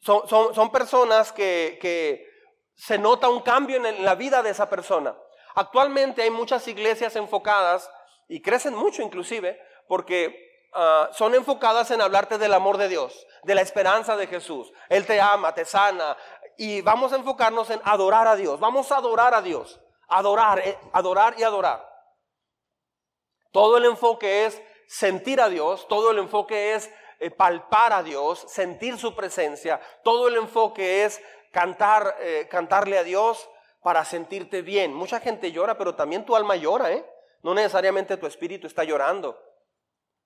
son, son, personas que, que, se nota un cambio en la vida de esa persona. Actualmente hay muchas iglesias enfocadas, y crecen mucho inclusive, porque ah, son enfocadas en hablarte del amor de Dios, de la esperanza de Jesús. Él te ama, te sana, y vamos a enfocarnos en adorar a Dios. Vamos a adorar a Dios, adorar, eh, adorar y adorar. Todo el enfoque es sentir a Dios, todo el enfoque es eh, palpar a Dios, sentir su presencia, todo el enfoque es cantar, eh, cantarle a Dios para sentirte bien. Mucha gente llora, pero también tu alma llora, ¿eh? No necesariamente tu espíritu está llorando.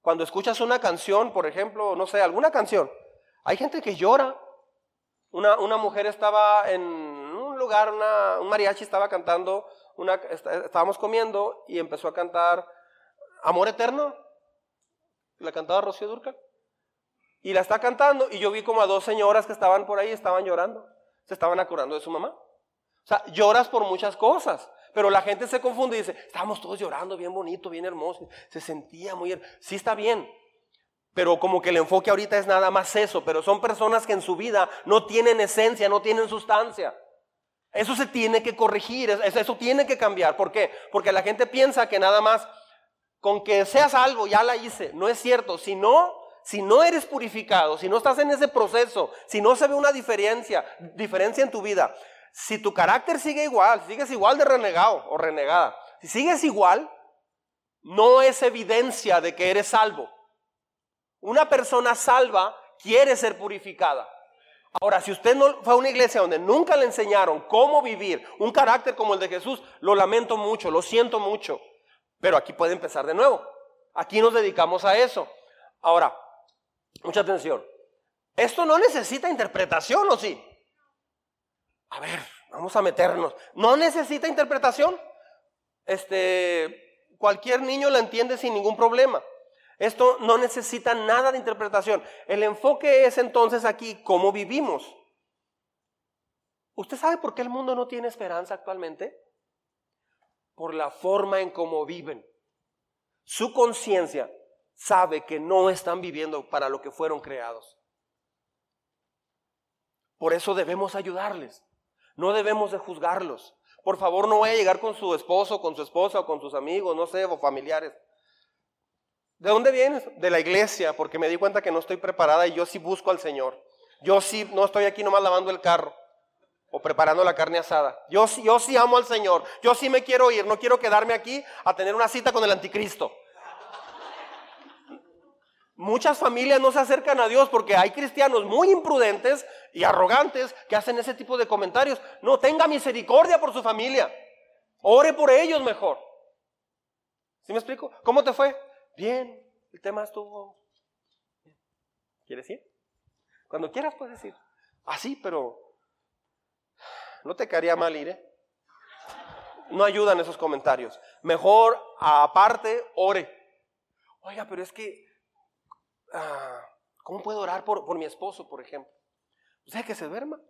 Cuando escuchas una canción, por ejemplo, no sé, alguna canción, hay gente que llora. Una, una mujer estaba en un lugar, un mariachi estaba cantando, una, estábamos comiendo y empezó a cantar Amor Eterno la cantaba Rocío Durcal. Y la está cantando y yo vi como a dos señoras que estaban por ahí, estaban llorando. Se estaban acordando de su mamá. O sea, lloras por muchas cosas. Pero la gente se confunde y dice, estábamos todos llorando, bien bonito, bien hermoso. Se sentía muy... Sí está bien. Pero como que el enfoque ahorita es nada más eso. Pero son personas que en su vida no tienen esencia, no tienen sustancia. Eso se tiene que corregir, eso tiene que cambiar. ¿Por qué? Porque la gente piensa que nada más con que seas algo, ya la hice. No es cierto. Si no, si no eres purificado, si no estás en ese proceso, si no se ve una diferencia, diferencia en tu vida, si tu carácter sigue igual, sigues igual de renegado o renegada, si sigues igual, no es evidencia de que eres salvo. Una persona salva quiere ser purificada. Ahora, si usted no fue a una iglesia donde nunca le enseñaron cómo vivir un carácter como el de Jesús, lo lamento mucho, lo siento mucho. Pero aquí puede empezar de nuevo. Aquí nos dedicamos a eso. Ahora, mucha atención. Esto no necesita interpretación, ¿o sí? A ver, vamos a meternos. ¿No necesita interpretación? Este, cualquier niño la entiende sin ningún problema. Esto no necesita nada de interpretación. El enfoque es entonces aquí cómo vivimos. ¿Usted sabe por qué el mundo no tiene esperanza actualmente? por la forma en cómo viven. Su conciencia sabe que no están viviendo para lo que fueron creados. Por eso debemos ayudarles. No debemos de juzgarlos. Por favor, no vaya a llegar con su esposo, con su esposa o con sus amigos, no sé, o familiares. ¿De dónde vienes? De la iglesia, porque me di cuenta que no estoy preparada y yo sí busco al Señor. Yo sí no estoy aquí nomás lavando el carro o preparando la carne asada. Yo, yo sí amo al Señor. Yo sí me quiero ir. No quiero quedarme aquí a tener una cita con el anticristo. Muchas familias no se acercan a Dios porque hay cristianos muy imprudentes y arrogantes que hacen ese tipo de comentarios. No, tenga misericordia por su familia. Ore por ellos mejor. ¿Sí me explico? ¿Cómo te fue? Bien, el tema estuvo... ¿Quieres ir? Cuando quieras puedes ir. Así, pero no te caería mal ir, ¿eh? No ayudan esos comentarios. Mejor, aparte, ore. Oiga, pero es que, ah, ¿cómo puedo orar por, mi esposo, por ejemplo? Pues que se duerma.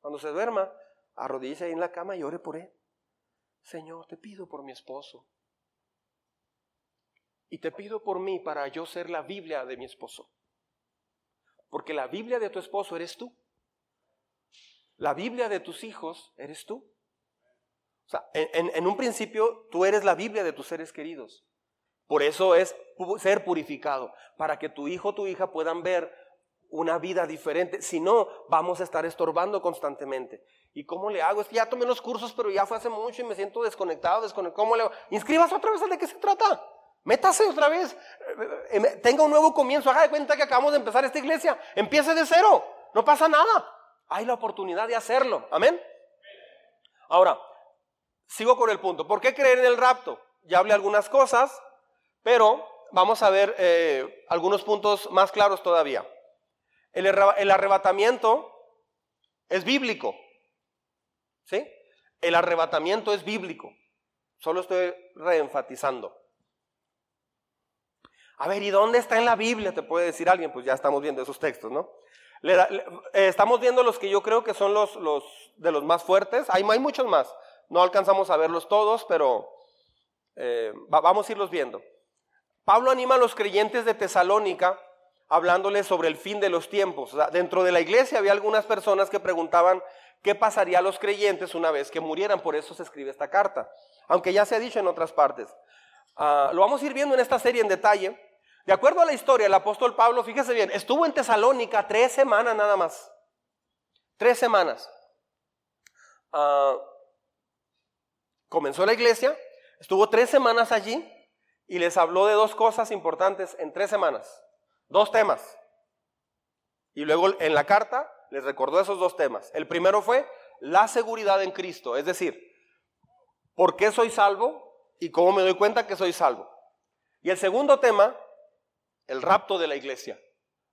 Cuando se duerma, arrodíllese ahí en la cama y ore por él. Señor, te pido por mi esposo. Y te pido por mí para yo ser la Biblia de mi esposo. Porque la Biblia de tu esposo eres tú. La Biblia de tus hijos eres tú. O sea, en, un principio tú eres la Biblia de tus seres queridos. Por eso es ser purificado, para que tu hijo o tu hija puedan ver una vida diferente. Si no, vamos a estar estorbando constantemente. ¿Y cómo le hago? Es que ya tomé los cursos, pero ya fue hace mucho y me siento desconectado. ¿Cómo le hago? Inscríbase otra vez de qué se trata. Métase otra vez. Eh, eh, tenga un nuevo comienzo. Haga de cuenta que acabamos de empezar esta iglesia. Empiece de cero. No pasa nada hay la oportunidad de hacerlo. Amén. Ahora, sigo con el punto. ¿Por qué creer en el rapto? Ya hablé algunas cosas, pero vamos a ver eh, algunos puntos más claros todavía. El, arrebatamiento es bíblico. ¿Sí? El arrebatamiento es bíblico. Solo estoy reenfatizando. A ver, ¿y dónde está en la Biblia? Te puede decir alguien, pues ya estamos viendo esos textos, ¿no? Eh, estamos viendo los que yo creo que son los, de los más fuertes. Hay, hay muchos más. No alcanzamos a verlos todos, pero eh, vamos a irlos viendo. Pablo anima a los creyentes de Tesalónica hablándoles sobre el fin de los tiempos. dentro de la iglesia había algunas personas que preguntaban qué pasaría a los creyentes una vez que murieran. Por eso se escribe esta carta, aunque ya se ha dicho en otras partes. Ah, lo vamos a ir viendo en esta serie en detalle. De acuerdo a la historia, el apóstol Pablo, fíjese bien, estuvo en Tesalónica tres semanas nada más. Tres semanas. Ah, comenzó la iglesia, estuvo tres semanas allí y les habló de dos cosas importantes en tres semanas. Dos temas. Y luego en la carta les recordó esos dos temas. El primero fue la seguridad en Cristo, es decir, ¿por qué soy salvo y cómo me doy cuenta que soy salvo? Y el segundo tema el rapto de la iglesia.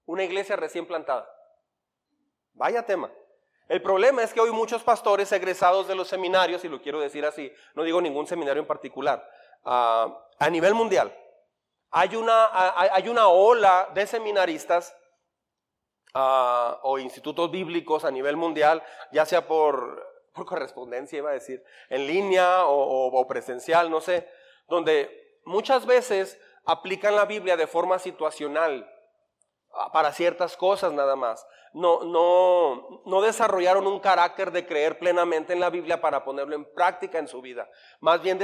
Una iglesia recién plantada. Vaya tema. El problema es que hoy muchos pastores egresados de los seminarios, y lo quiero decir así, no digo ningún seminario en particular, ah, a nivel mundial, hay una, hay una ola de seminaristas ah, o institutos bíblicos a nivel mundial, ya sea por, por correspondencia, iba a decir, en línea o presencial, no sé, donde muchas veces aplican la Biblia de forma situacional para ciertas cosas nada más. No, no, no desarrollaron un carácter de creer plenamente en la Biblia para ponerlo en práctica en su vida. Más bien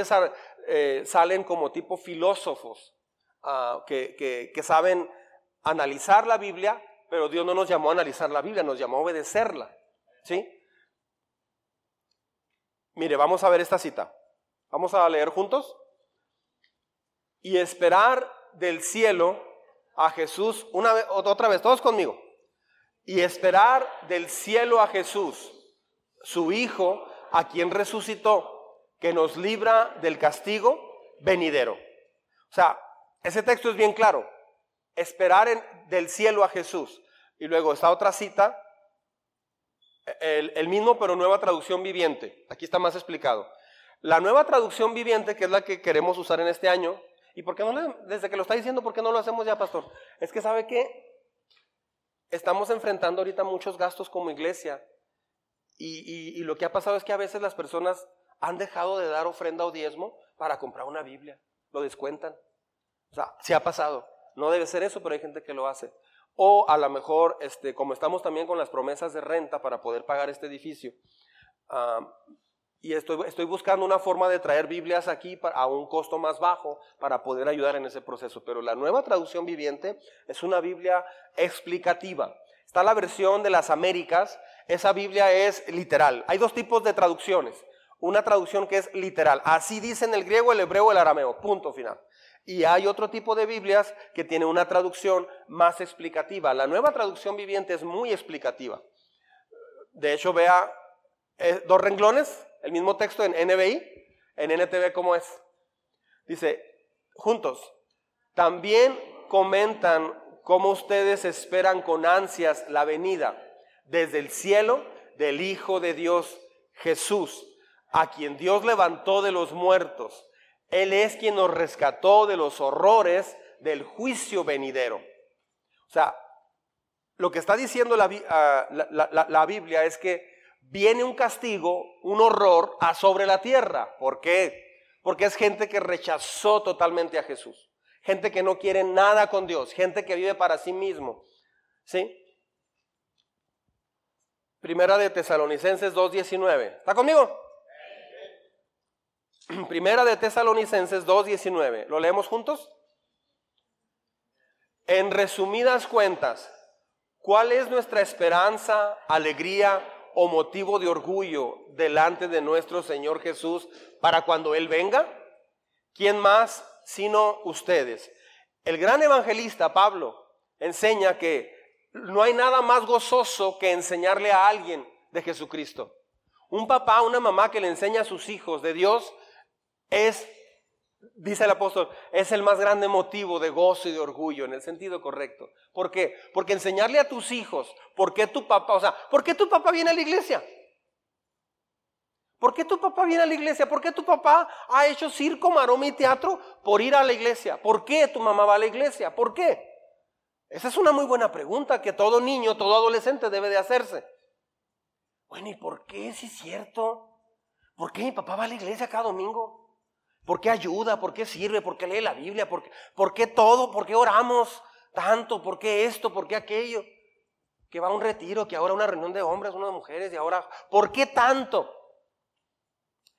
eh, salen como tipo filósofos ah, que, que saben analizar la Biblia, pero Dios no nos llamó a analizar la Biblia, nos llamó a obedecerla. ¿Sí? Mire, vamos a ver esta cita. Vamos a leer juntos y esperar del cielo a Jesús, una vez, otra vez, todos conmigo, y esperar del cielo a Jesús, su Hijo, a quien resucitó, que nos libra del castigo venidero. O sea, ese texto es bien claro, esperar del cielo a Jesús. Y luego esta otra cita, el mismo pero nueva traducción viviente, aquí está más explicado. La nueva traducción viviente, que es la que queremos usar en este año, ¿Y por qué no desde que lo está diciendo, por qué no lo hacemos ya, pastor? Es que sabe que estamos enfrentando ahorita muchos gastos como iglesia. Y, y, lo que ha pasado es que a veces las personas han dejado de dar ofrenda o diezmo para comprar una Biblia. Lo descuentan. O sea, se ha pasado. No debe ser eso, pero hay gente que lo hace. O a lo mejor, este, como estamos también con las promesas de renta para poder pagar este edificio, uh, y estoy, estoy, buscando una forma de traer Biblias aquí a un costo más bajo para poder ayudar en ese proceso. Pero la nueva traducción viviente es una Biblia explicativa. Está la versión de las Américas. Esa Biblia es literal. Hay dos tipos de traducciones. Una traducción que es literal. Así dicen el griego, el hebreo, el arameo. Punto final. Y hay otro tipo de Biblias que tiene una traducción más explicativa. La nueva traducción viviente es muy explicativa. De hecho, vea eh, dos renglones, el mismo texto en NBI, en NTV, ¿cómo es? Dice, juntos, también comentan cómo ustedes esperan con ansias la venida desde el cielo del Hijo de Dios, Jesús, a quien Dios levantó de los muertos. Él es quien nos rescató de los horrores del juicio venidero. O sea, lo que está diciendo la, ah, la Biblia es que viene un castigo, un horror a sobre la tierra. ¿Por qué? Porque es gente que rechazó totalmente a Jesús. Gente que no quiere nada con Dios. Gente que vive para sí mismo. ¿Sí? Primera de Tesalonicenses 2.19. ¿Está conmigo? Primera de Tesalonicenses 2.19. ¿Lo leemos juntos? En resumidas cuentas, ¿cuál es nuestra esperanza, alegría o motivo de orgullo delante de nuestro Señor Jesús para cuando Él venga? ¿Quién más sino ustedes? El gran evangelista Pablo enseña que no hay nada más gozoso que enseñarle a alguien de Jesucristo. Un papá, una mamá que le enseña a sus hijos de Dios es Dice el apóstol, es el más grande motivo de gozo y de orgullo en el sentido correcto. ¿Por qué? Porque enseñarle a tus hijos, ¿por qué tu papá, o sea, ¿por qué tu papá viene a la iglesia? ¿Por qué tu papá viene a la iglesia? ¿Por qué tu papá ha hecho circo, maroma y teatro por ir a la iglesia? ¿Por qué tu mamá va a la iglesia? ¿Por qué? Esa es una muy buena pregunta que todo niño, todo adolescente debe de hacerse. Bueno, ¿y por qué si es cierto? ¿Por qué mi papá va a la iglesia cada domingo? ¿Por qué ayuda? ¿Por qué sirve? ¿Por qué lee la Biblia? ¿Por qué, ¿Por qué todo? ¿Por qué oramos tanto? ¿Por qué esto? ¿Por qué aquello? Que va a un retiro, que ahora una reunión de hombres, una de mujeres, y ahora, ¿por qué tanto?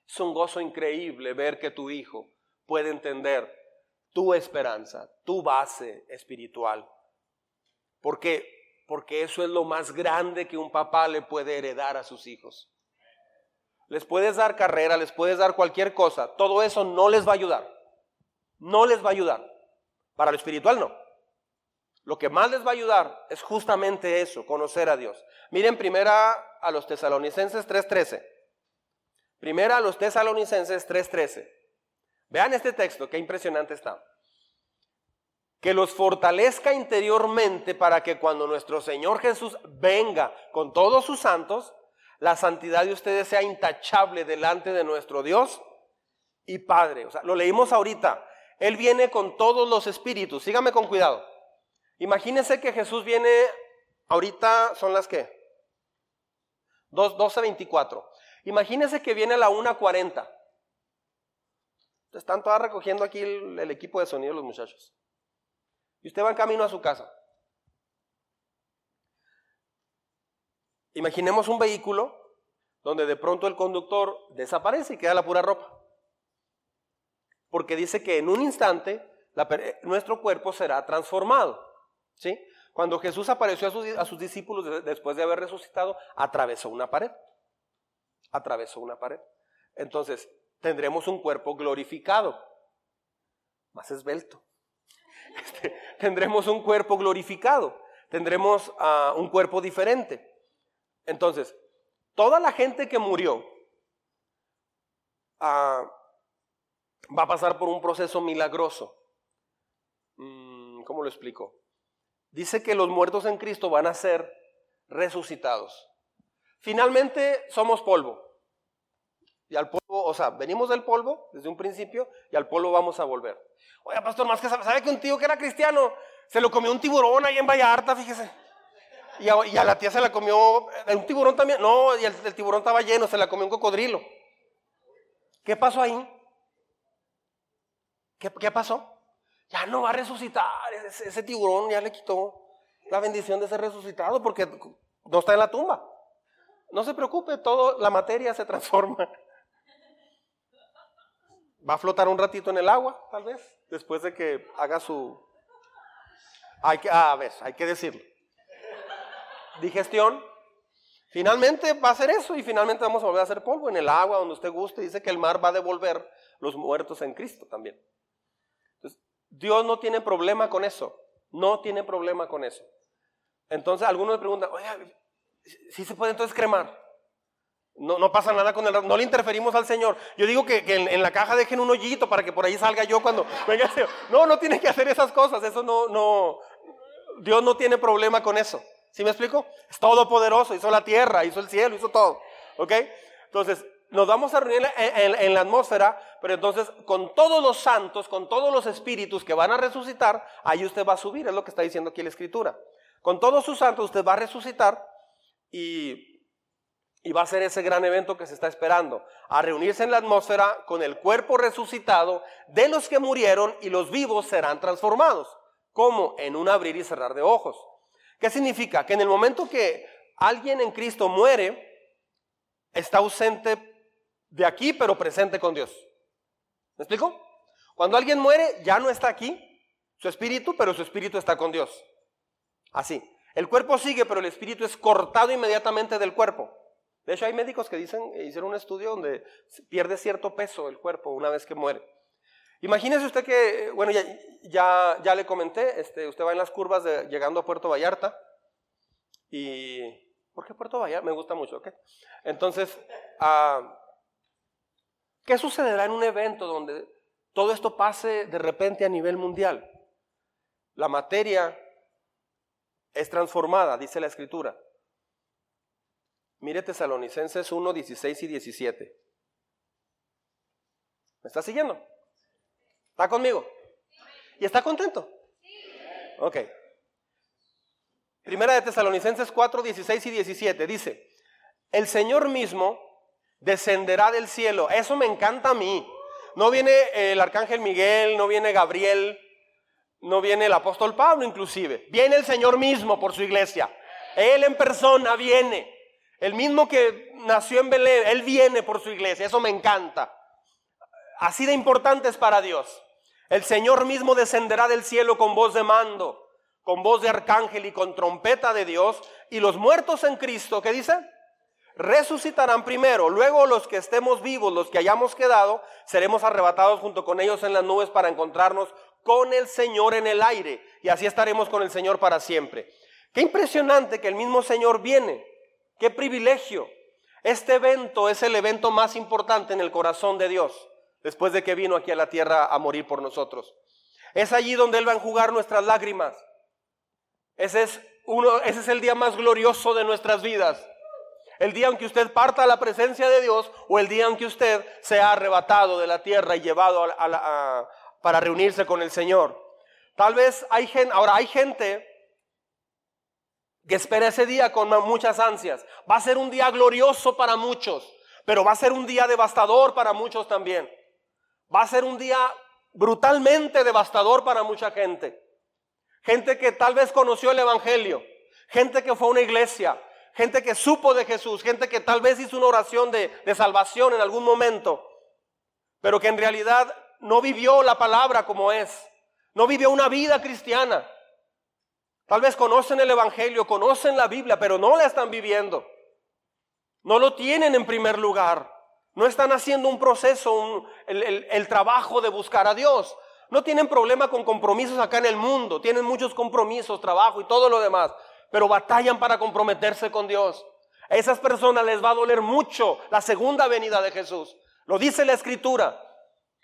Es un gozo increíble ver que tu hijo puede entender tu esperanza, tu base espiritual. ¿Por qué? Porque eso es lo más grande que un papá le puede heredar a sus hijos. Les puedes dar carrera, les puedes dar cualquier cosa. Todo eso no les va a ayudar. No les va a ayudar. Para lo espiritual no. Lo que más les va a ayudar es justamente eso, conocer a Dios. Miren primera a los tesalonicenses 3:13. Primera a los tesalonicenses 3:13. Vean este texto, qué impresionante está. Que los fortalezca interiormente para que cuando nuestro Señor Jesús venga con todos sus santos, la santidad de ustedes sea intachable delante de nuestro Dios y Padre. O sea, lo leímos ahorita. Él viene con todos los espíritus. Sígame con cuidado. Imagínense que Jesús viene, ahorita son las que? 12.24. Imagínense que viene a la 1.40. Están todas recogiendo aquí el, equipo de sonido los muchachos. Y usted va en camino a su casa. Imaginemos un vehículo donde de pronto el conductor desaparece y queda la pura ropa. Porque dice que en un instante nuestro cuerpo será transformado. ¿sí? Cuando Jesús apareció a sus, a sus discípulos después de haber resucitado, atravesó una pared atravesó una pared. Entonces, tendremos un cuerpo glorificado, más esbelto. Este, tendremos un cuerpo glorificado, tendremos ah, un cuerpo diferente. Entonces, toda la gente que murió ah, va a pasar por un proceso milagroso. Mm, ¿Cómo lo explico? Dice que los muertos en Cristo van a ser resucitados. Finalmente somos polvo. Y al polvo, o sea, venimos del polvo desde un principio y al polvo vamos a volver. Oye, pastor, más que sabe, que un tío que era cristiano se lo comió un tiburón ahí en Vallarta, fíjese. Y a, la tía se la comió, eh, un tiburón también, no, y el, tiburón estaba lleno, se la comió un cocodrilo. ¿Qué pasó ahí? ¿Qué, pasó? Ya no va a resucitar, ese, tiburón ya le quitó la bendición de ser resucitado porque no está en la tumba. No se preocupe, todo la materia se transforma. Va a flotar un ratito en el agua, tal vez, después de que haga su... Hay que, ah, a ver, hay que decirlo. Digestión. Finalmente va a ser eso y finalmente vamos a volver a hacer polvo en el agua, donde usted guste. Dice que el mar va a devolver los muertos en Cristo también. Entonces, Dios no tiene problema con eso. No tiene problema con eso. Entonces, algunos me preguntan, oye, si se puede entonces cremar. No, no pasa nada con el no le interferimos al Señor. Yo digo que, en, la caja dejen un hoyito para que por ahí salga yo cuando venga. No, no tiene que hacer esas cosas. Eso no, no. Dios no tiene problema con eso. ¿Sí me explico? Es todopoderoso, hizo la tierra, hizo el cielo, hizo todo. ¿Ok? Entonces, nos vamos a reunir en, la atmósfera, pero entonces con todos los santos, con todos los espíritus que van a resucitar, ahí usted va a subir, es lo que está diciendo aquí la escritura. Con todos sus santos usted va a resucitar y, va a ser ese gran evento que se está esperando, a reunirse en la atmósfera con el cuerpo resucitado de los que murieron y los vivos serán transformados, como en un abrir y cerrar de ojos. ¿Qué significa? Que en el momento que alguien en Cristo muere, está ausente de aquí, pero presente con Dios. ¿Me explico? Cuando alguien muere, ya no está aquí, su espíritu, pero su espíritu está con Dios. Así. El cuerpo sigue, pero el espíritu es cortado inmediatamente del cuerpo. De hecho, hay médicos que dicen, hicieron un estudio donde pierde cierto peso el cuerpo una vez que muere. Imagínese usted que, bueno, ya, ya, le comenté, este, usted va en las curvas de, llegando a Puerto Vallarta y... ¿Por qué Puerto Vallarta? Me gusta mucho, ¿ok? Entonces, ah, ¿qué sucederá en un evento donde todo esto pase de repente a nivel mundial. La materia es transformada, dice la escritura. Mire Tesalonicenses 1, 16 y 17. ¿Me está siguiendo? ¿Está conmigo? ¿Y está contento? Ok. Primera de Tesalonicenses 4, 16 y 17 dice, el Señor mismo descenderá del cielo. Eso me encanta a mí. No viene el arcángel Miguel, no viene Gabriel, no viene el apóstol Pablo inclusive. Viene el Señor mismo por su iglesia. Él en persona viene. El mismo que nació en Belén, Él viene por su iglesia. Eso me encanta. Así de importante es para Dios. El Señor mismo descenderá del cielo con voz de mando, con voz de arcángel y con trompeta de Dios. Y los muertos en Cristo, ¿qué dice? resucitarán primero, luego los que estemos vivos, los que hayamos quedado, seremos arrebatados junto con ellos en las nubes para encontrarnos con el Señor en el aire y así estaremos con el Señor para siempre. Qué impresionante que el mismo Señor viene, qué privilegio. Este evento es el evento más importante en el corazón de Dios, después de que vino aquí a la tierra a morir por nosotros. Es allí donde Él va a enjugar nuestras lágrimas. Ese es, uno, ese es el día más glorioso de nuestras vidas el día en que usted parta a la presencia de Dios o el día en que usted sea arrebatado de la tierra y llevado para reunirse con el Señor. Tal vez hay gente, ahora hay gente que espera ese día con muchas ansias. Va a ser un día glorioso para muchos, pero va a ser un día devastador para muchos también. Va a ser un día brutalmente devastador para mucha gente. Gente que tal vez conoció el Evangelio, gente que fue a una iglesia, gente que supo de Jesús, gente que tal vez hizo una oración de, salvación en algún momento, pero que en realidad no vivió la palabra como es, no vivió una vida cristiana. Tal vez conocen el Evangelio, conocen la Biblia, pero no la están viviendo. No lo tienen en primer lugar. No están haciendo un proceso, el, el trabajo de buscar a Dios. No tienen problema con compromisos acá en el mundo. Tienen muchos compromisos, trabajo y todo lo demás pero batallan para comprometerse con Dios. A esas personas les va a doler mucho la segunda venida de Jesús. Lo dice la escritura.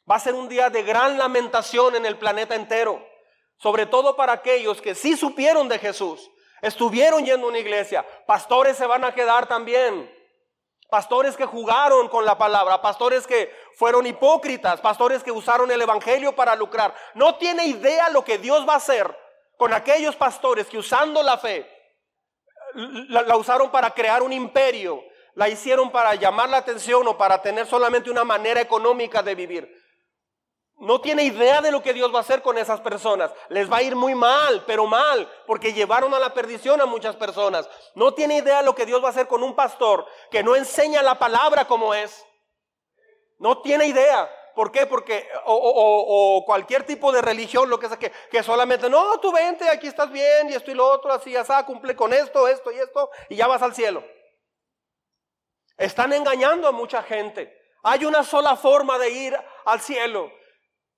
Va a ser un día de gran lamentación en el planeta entero. Sobre todo para aquellos que sí supieron de Jesús. Estuvieron yendo a una iglesia. Pastores se van a quedar también. Pastores que jugaron con la palabra, pastores que fueron hipócritas, pastores que usaron el evangelio para lucrar. No tiene idea lo que Dios va a hacer con aquellos pastores que usando la fe la, usaron para crear un imperio, la hicieron para llamar la atención o para tener solamente una manera económica de vivir. No tiene idea de lo que Dios va a hacer con esas personas. Les va a ir muy mal, pero mal, porque llevaron a la perdición a muchas personas. No tiene idea de lo que Dios va a hacer con un pastor que no enseña la palabra como es. No tiene idea. ¿Por qué? Porque, o, cualquier tipo de religión, lo que sea, que, que, solamente, no, tú vente, aquí estás bien, y esto y lo otro, así, ya cumple con esto, esto y esto, y ya vas al cielo. Están engañando a mucha gente. Hay una sola forma de ir al cielo.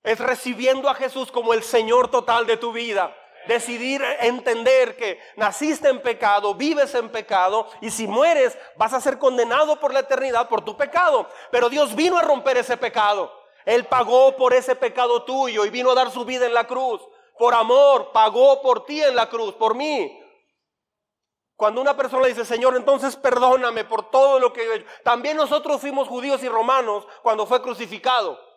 Es recibiendo a Jesús como el Señor total de tu vida. Decidir entender que naciste en pecado, vives en pecado y si mueres vas a ser condenado por la eternidad por tu pecado. Pero Dios vino a romper ese pecado. Él pagó por ese pecado tuyo y vino a dar su vida en la cruz. Por amor, pagó por ti en la cruz, por mí. Cuando una persona dice, Señor, entonces perdóname por todo lo que he hecho. También nosotros fuimos judíos y romanos cuando fue crucificado.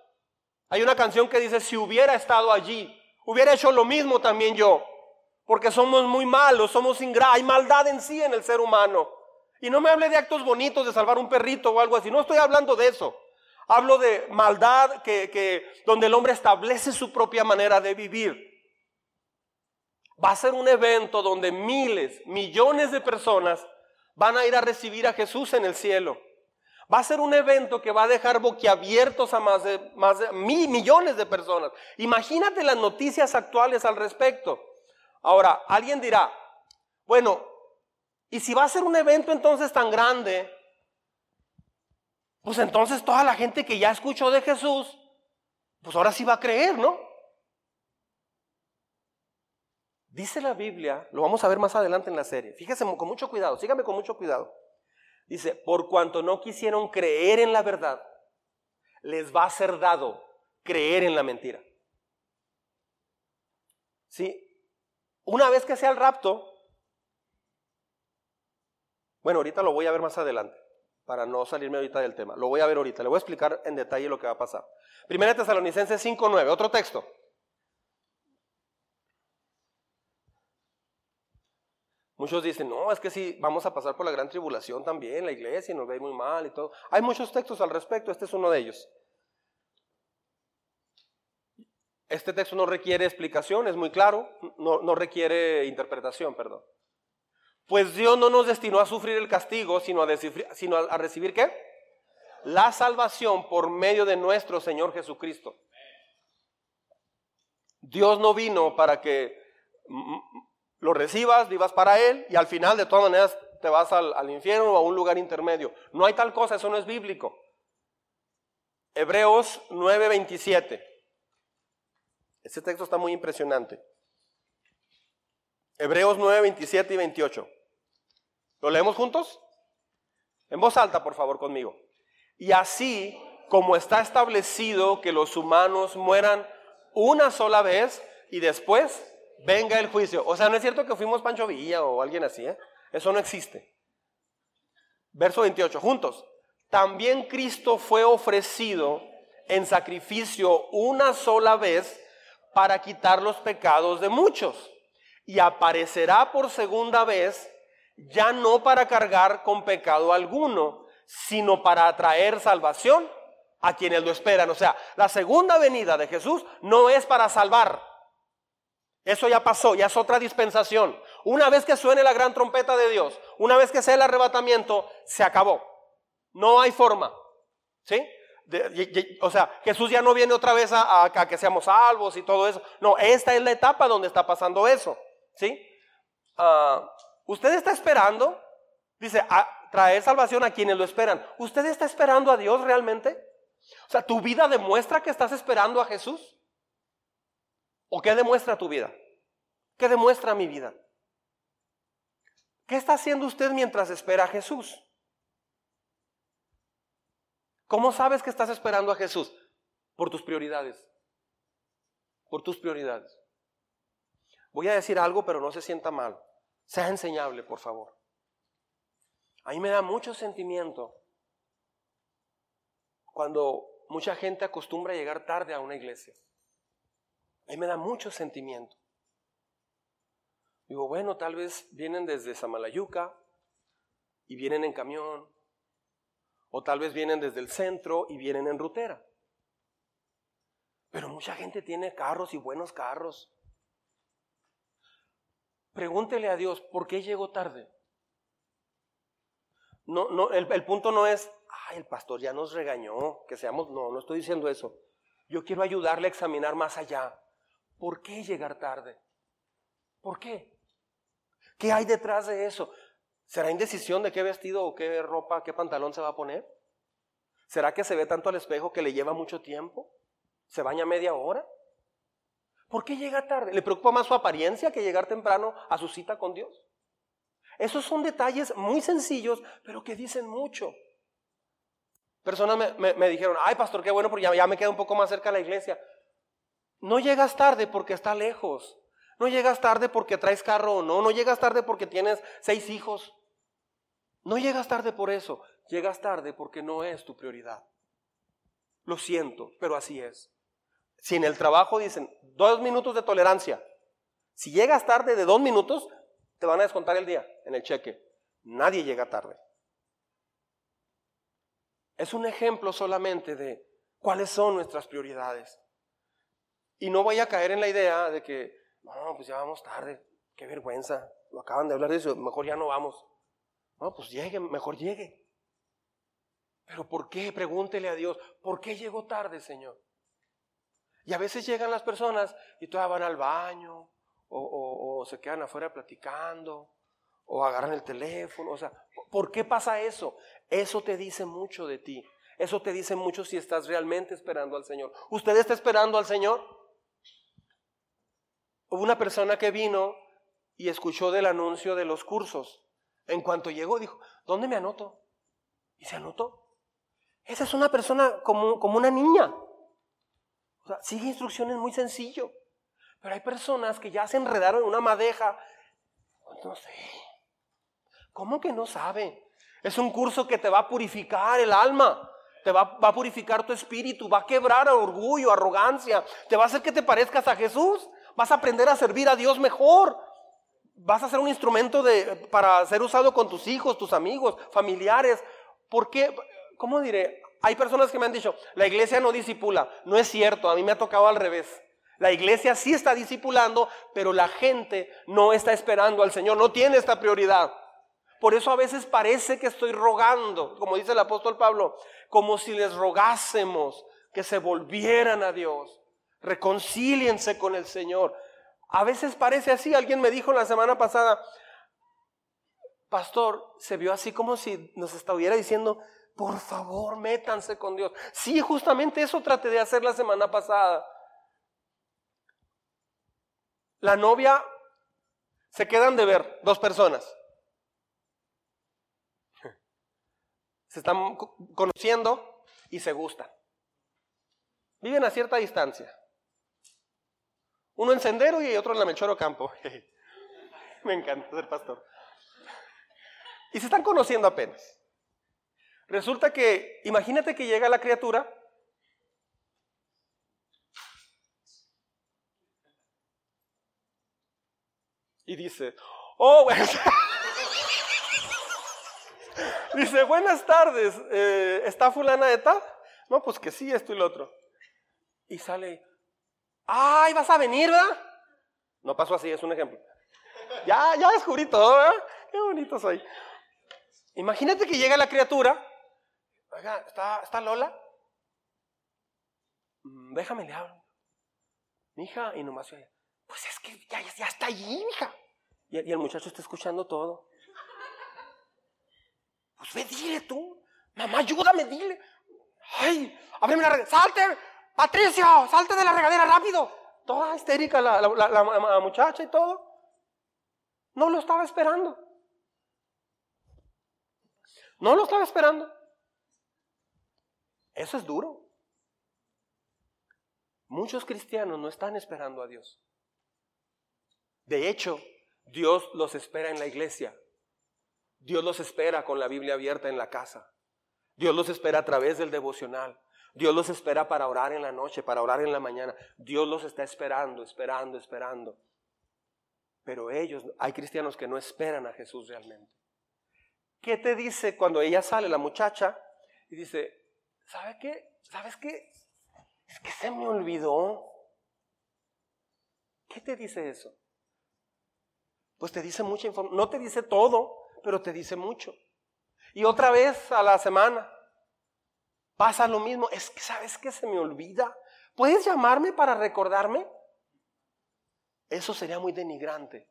Hay una canción que dice, si hubiera estado allí, hubiera hecho lo mismo también yo. Porque somos muy malos, somos ingratos, hay maldad en sí en el ser humano. Y no me hable de actos bonitos, de salvar un perrito o algo así. No estoy hablando de eso. Hablo de maldad que, donde el hombre establece su propia manera de vivir. Va a ser un evento donde miles, millones de personas van a ir a recibir a Jesús en el cielo. Va a ser un evento que va a dejar boquiabiertos a más de, más de mil millones de personas. Imagínate las noticias actuales al respecto. Ahora, alguien dirá, bueno, ¿y si va a ser un evento entonces tan grande? pues entonces toda la gente que ya escuchó de Jesús, pues ahora sí va a creer, ¿no? Dice la Biblia, lo vamos a ver más adelante en la serie, fíjese con mucho cuidado, sígame con mucho cuidado. Dice, por cuanto no quisieron creer en la verdad, les va a ser dado creer en la mentira. ¿Sí? Una vez que sea el rapto, bueno, ahorita lo voy a ver más adelante, para no salirme ahorita del tema. Lo voy a ver ahorita, le voy a explicar en detalle lo que va a pasar. Primera Tesalonicenses 5.9, otro texto. Muchos dicen, no, es que sí, vamos a pasar por la gran tribulación también, la iglesia, y nos ve muy mal y todo. Hay muchos textos al respecto, este es uno de ellos. Este texto no requiere explicación, es muy claro, no, no requiere interpretación, perdón. Pues Dios no nos destinó a sufrir el castigo, sino a, sino a recibir qué? La salvación por medio de nuestro Señor Jesucristo. Dios no vino para que lo recibas, vivas para Él y al final de todas maneras te vas al, infierno o a un lugar intermedio. No hay tal cosa, eso no es bíblico. Hebreos 9:27. Este texto está muy impresionante. Hebreos 9, 27 y 28. ¿Lo leemos juntos? En voz alta, por favor, conmigo. Y así como está establecido que los humanos mueran una sola vez y después venga el juicio. O sea, no es cierto que fuimos Pancho Villa o alguien así, ¿eh? Eso no existe. Verso 28, juntos. También Cristo fue ofrecido en sacrificio una sola vez para quitar los pecados de muchos. Y aparecerá por segunda vez, ya no para cargar con pecado alguno, sino para atraer salvación a quienes lo esperan. O sea, la segunda venida de Jesús no es para salvar. Eso ya pasó, ya es otra dispensación. Una vez que suene la gran trompeta de Dios, una vez que sea el arrebatamiento, se acabó. No hay forma. ¿Sí? o sea, Jesús ya no viene otra vez a, que seamos salvos y todo eso. No, esta es la etapa donde está pasando eso. ¿Sí? Ah, usted está esperando, dice, a traer salvación a quienes lo esperan. ¿Usted está esperando a Dios realmente? O sea, ¿tu vida demuestra que estás esperando a Jesús? ¿O qué demuestra tu vida? ¿Qué demuestra mi vida? ¿Qué está haciendo usted mientras espera a Jesús? ¿Cómo sabes que estás esperando a Jesús? Por tus prioridades. Por tus prioridades. Voy a decir algo, pero no se sienta mal. Sea enseñable, por favor. A mí me da mucho sentimiento cuando mucha gente acostumbra a llegar tarde a una iglesia. A mí me da mucho sentimiento. Digo, bueno, tal vez vienen desde Samalayuca y vienen en camión o tal vez vienen desde el centro y vienen en rutera. Pero mucha gente tiene carros y buenos carros. Pregúntele a Dios, ¿por qué llegó tarde? No, no, el, el punto no es, ay, el pastor ya nos regañó, que seamos, no, no estoy diciendo eso. Yo quiero ayudarle a examinar más allá. ¿Por qué llegar tarde? ¿Por qué? ¿Qué hay detrás de eso? ¿Será indecisión de qué vestido o qué ropa, qué pantalón se va a poner? ¿Será que se ve tanto al espejo que le lleva mucho tiempo? ¿Se baña media hora? ¿Por qué llega tarde? ¿Le preocupa más su apariencia que llegar temprano a su cita con Dios? Esos son detalles muy sencillos, pero que dicen mucho. Personas me, dijeron, ay pastor, qué bueno, porque ya, ya me queda un poco más cerca de la iglesia. No llegas tarde porque está lejos. No llegas tarde porque traes carro o no, no llegas tarde porque tienes seis hijos. No llegas tarde por eso, llegas tarde porque no es tu prioridad. Lo siento, pero así es. Si en el trabajo dicen dos minutos de tolerancia, si llegas tarde de dos minutos, te van a descontar el día en el cheque. Nadie llega tarde. Es un ejemplo solamente de cuáles son nuestras prioridades. Y no voy a caer en la idea de que no, pues ya vamos tarde. Qué vergüenza. Lo acaban de hablar de eso. Mejor ya no vamos. No, pues llegue, mejor llegue. Pero ¿por qué? Pregúntele a Dios. ¿Por qué llegó tarde, Señor? Y a veces llegan las personas y todavía van al baño o, o se quedan afuera platicando o agarran el teléfono. O sea, ¿por qué pasa eso? Eso te dice mucho de ti. Eso te dice mucho si estás realmente esperando al Señor. ¿Usted está esperando al Señor? Hubo una persona que vino y escuchó del anuncio de los cursos. En cuanto llegó, dijo, ¿dónde me anoto? Y se anotó. Esa es una persona como, como una niña. O sea, sigue instrucciones muy sencillo. Pero hay personas que ya se enredaron en una madeja. No sé. ¿Cómo que no sabe? Es un curso que te va a purificar el alma. Te va, va, a purificar tu espíritu, va a quebrar orgullo, arrogancia, te va a hacer que te parezcas a Jesús, vas a aprender a servir a Dios mejor, vas a ser un instrumento de, para ser usado con tus hijos, tus amigos, familiares. ¿Por qué? ¿Cómo diré? Hay personas que me han dicho, la iglesia no disipula. No es cierto, a mí me ha tocado al revés. La iglesia sí está discipulando, pero la gente no está esperando al Señor, no tiene esta prioridad. Por eso a veces parece que estoy rogando, como dice el apóstol Pablo, como si les rogásemos que se volvieran a Dios, reconcíliense con el Señor. A veces parece así, alguien me dijo la semana pasada, pastor, se vio así como si nos estuviera diciendo, por favor, métanse con Dios. Sí, justamente eso traté de hacer la semana pasada. La novia se quedan de ver dos personas. Se están conociendo y se gustan. Viven a cierta distancia. Uno en Sendero y otro en la Melchoro Campo. Me encanta ser pastor. Y se están conociendo apenas. Resulta que, imagínate que llega la criatura y dice, oh, dice, buenas tardes, eh, ¿está fulana de tal? No, pues que sí, esto y lo otro. Y sale, ay, vas a venir, ¿verdad? No pasó así, es un ejemplo. Ya, ya descubrí todo, ¿verdad? Qué bonito soy. Imagínate que llega la criatura Oiga, ¿está, Lola? Mm, déjame le hablo. Mi y nomás oye, pues es que ya, ya está allí, hija. Y, el muchacho está escuchando todo. Pues ve, dile tú. Mamá, ayúdame, dile. Ay, ábreme la regadera. ¡Salte! ¡Patricio! ¡Salte de la regadera rápido! Toda histérica la, la muchacha y todo. No lo estaba esperando. No lo estaba esperando. Eso es duro. Muchos cristianos no están esperando a Dios. De hecho, Dios los espera en la iglesia. Dios los espera con la Biblia abierta en la casa. Dios los espera a través del devocional. Dios los espera para orar en la noche, para orar en la mañana. Dios los está esperando, esperando, esperando. Pero ellos, hay cristianos que no esperan a Jesús realmente. ¿Qué te dice cuando ella sale, la muchacha, y dice, ¿Sabe qué? ¿Sabes qué? Es que se me olvidó. ¿Qué te dice eso? Pues te dice mucha información. No te dice todo, pero te dice mucho. Y otra vez a la semana pasa lo mismo. Es que, ¿sabes qué? Se me olvida. ¿Puedes llamarme para recordarme? Eso sería muy denigrante.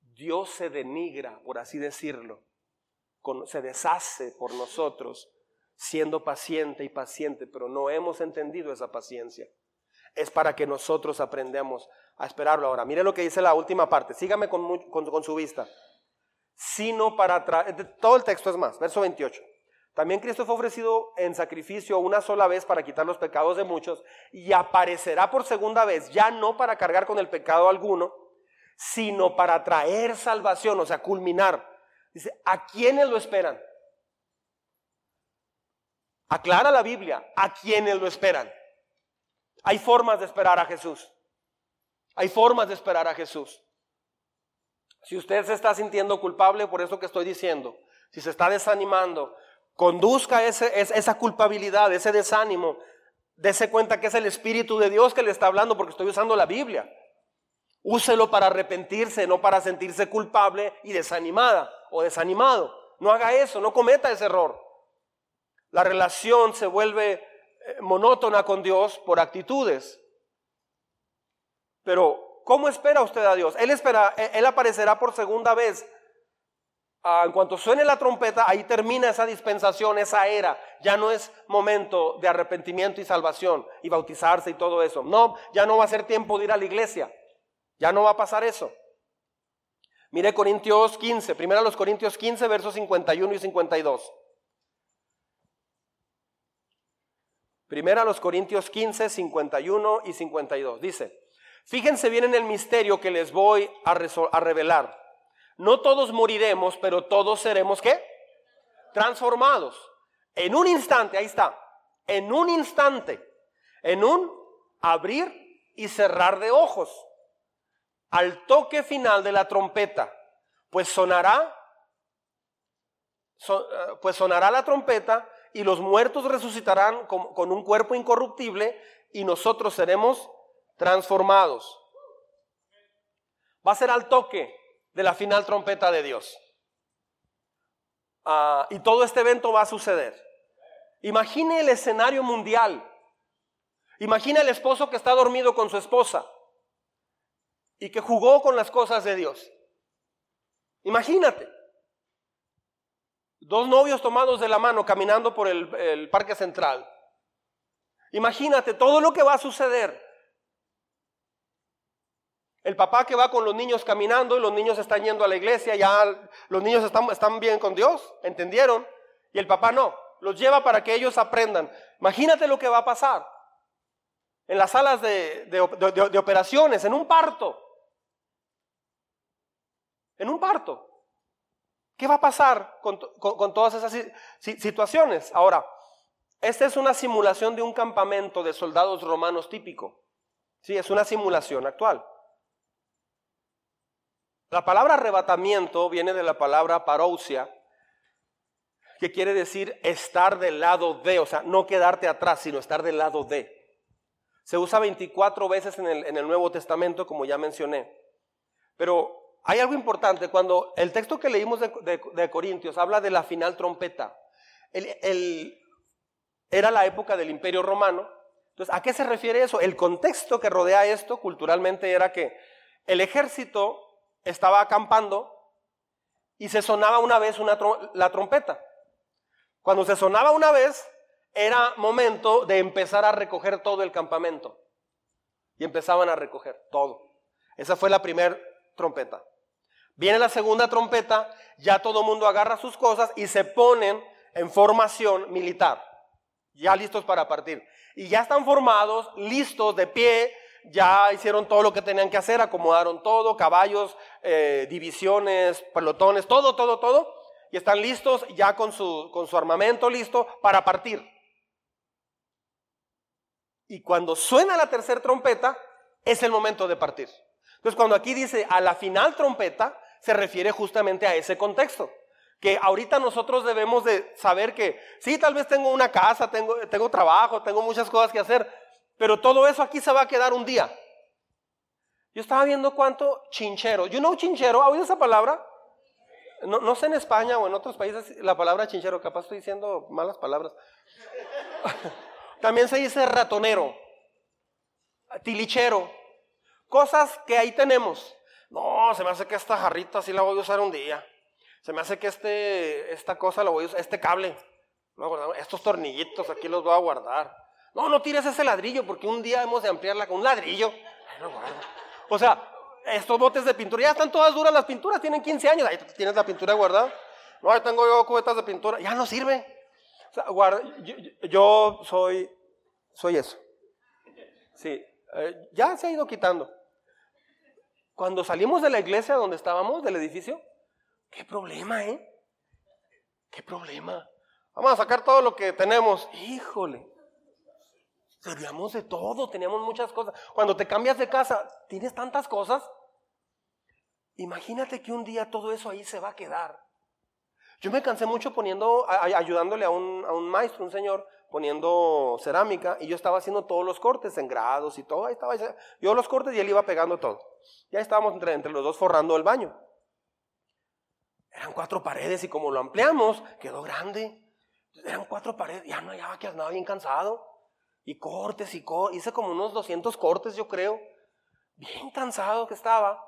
Dios se denigra, por así decirlo, se deshace por nosotros siendo paciente y paciente, pero no hemos entendido esa paciencia. Es para que nosotros aprendamos a esperarlo ahora. Mire lo que dice la última parte, sígame con, con su vista. Sino para traer, todo el texto es más, verso 28. También Cristo fue ofrecido en sacrificio una sola vez para quitar los pecados de muchos y aparecerá por segunda vez, ya no para cargar con el pecado alguno, sino para traer salvación, o sea, culminar Dice, ¿a quiénes lo esperan? Aclara la Biblia, ¿a quiénes lo esperan? Hay formas de esperar a Jesús. Hay formas de esperar a Jesús. Si usted se está sintiendo culpable por eso que estoy diciendo, si se está desanimando, conduzca esa culpabilidad, ese desánimo, dése cuenta que es el Espíritu de Dios que le está hablando porque estoy usando la Biblia. Úselo para arrepentirse, no para sentirse culpable y desanimada o desanimado. No haga eso, no cometa ese error. La relación se vuelve eh, monótona con Dios por actitudes. Pero, ¿cómo espera usted a Dios? Él espera, e, Él aparecerá por segunda vez. Ah, en cuanto suene la trompeta, ahí termina esa dispensación, esa era. Ya no es momento de arrepentimiento y salvación y bautizarse y todo eso. No, ya no va a ser tiempo de ir a la iglesia. Ya no va a pasar eso. Mire Corintios 15, primero los Corintios 15, versos 51 y 52. Primera los Corintios 15, 51 y 52. Dice, fíjense bien en el misterio que les voy a, a revelar. No todos moriremos, pero todos seremos qué? Transformados. En un instante, ahí está. En un instante. En un abrir y cerrar de ojos. Al toque final de la trompeta. Pues sonará eh, pues sonará la trompeta y los muertos resucitarán con, con, un cuerpo incorruptible y nosotros seremos transformados. Va a ser al toque de la final trompeta de Dios. Ah, y todo este evento va a suceder. Imagine el escenario mundial. Imagina el esposo que está dormido con su esposa y que jugó con las cosas de Dios. Imagínate. Dos novios tomados de la mano caminando por el, el parque central. Imagínate todo lo que va a suceder. El papá que va con los niños caminando y los niños están yendo a la iglesia, ya los niños están, bien con Dios, ¿entendieron? Y el papá no, los lleva para que ellos aprendan. Imagínate lo que va a pasar en las salas de, de, operaciones, en un parto. En un parto. ¿Qué va a pasar con, con todas esas situaciones? Ahora, esta es una simulación de un campamento de soldados romanos típico. Sí, es una simulación actual. La palabra arrebatamiento viene de la palabra parousia, que quiere decir estar del lado de, o sea, no quedarte atrás, sino estar del lado de. Se usa 24 veces en el, Nuevo Testamento, como ya mencioné. Pero hay algo importante, cuando el texto que leímos de, Corintios habla de la final trompeta, era la época del Imperio Romano. Entonces, ¿a qué se refiere eso? El contexto que rodea esto culturalmente era que el ejército estaba acampando y se sonaba una vez una la trompeta. Cuando se sonaba una vez, era momento de empezar a recoger todo el campamento. Y empezaban a recoger todo. Esa fue la primera trompeta. Viene la segunda trompeta, ya todo el mundo agarra sus cosas y se ponen en formación militar, ya listos para partir. Y ya están formados, listos, de pie, ya hicieron todo lo que tenían que hacer, acomodaron todo, caballos, eh, divisiones, pelotones, todo, todo, todo, y están listos ya con su, con su armamento listo para partir. Y cuando suena la tercera trompeta, es el momento de partir. Entonces, cuando aquí dice a la final trompeta, se refiere justamente a ese contexto. Que ahorita nosotros debemos de saber que, sí, tal vez tengo una casa, tengo, tengo trabajo, tengo muchas cosas que hacer, pero todo eso aquí se va a quedar un día. Yo estaba viendo cuánto chinchero. You know chinchero, ¿ha oído esa palabra? No, no sé en España o en otros países la palabra chinchero, capaz estoy diciendo malas palabras. También se dice ratonero, tilichero, cosas que ahí tenemos. No, se me hace que esta jarrita sí la voy a usar un día. Se me hace que este, esta cosa la voy a usar, este cable, estos tornillitos aquí los voy a guardar. No, no tires ese ladrillo porque un día hemos de ampliarla con un ladrillo. O sea, estos botes de pintura ya están todas duras las pinturas, tienen 15 años. Ahí tienes la pintura guardada. No, ahí tengo yo cubetas de pintura, ya no sirve. O sea, guarda, yo, soy, soy eso. Sí, eh, ya se ha ido quitando. Cuando salimos de la iglesia donde estábamos, del edificio, qué problema, ¿eh? Qué problema. Vamos a sacar todo lo que tenemos. Híjole. Servíamos de todo, teníamos muchas cosas. Cuando te cambias de casa, tienes tantas cosas. Imagínate que un día todo eso ahí se va a quedar. Yo me cansé mucho poniendo, ayudándole a un, a un maestro, un señor, poniendo cerámica y yo estaba haciendo todos los cortes en grados y todo. Ahí estaba yo los cortes y él iba pegando todo. Ya estábamos entre, entre los dos forrando el baño. Eran cuatro paredes y como lo ampliamos, quedó grande. Eran cuatro paredes, ya no hallaba que andaba bien cansado. Y cortes y cortes. Hice como unos 200 cortes, yo creo. Bien cansado que estaba.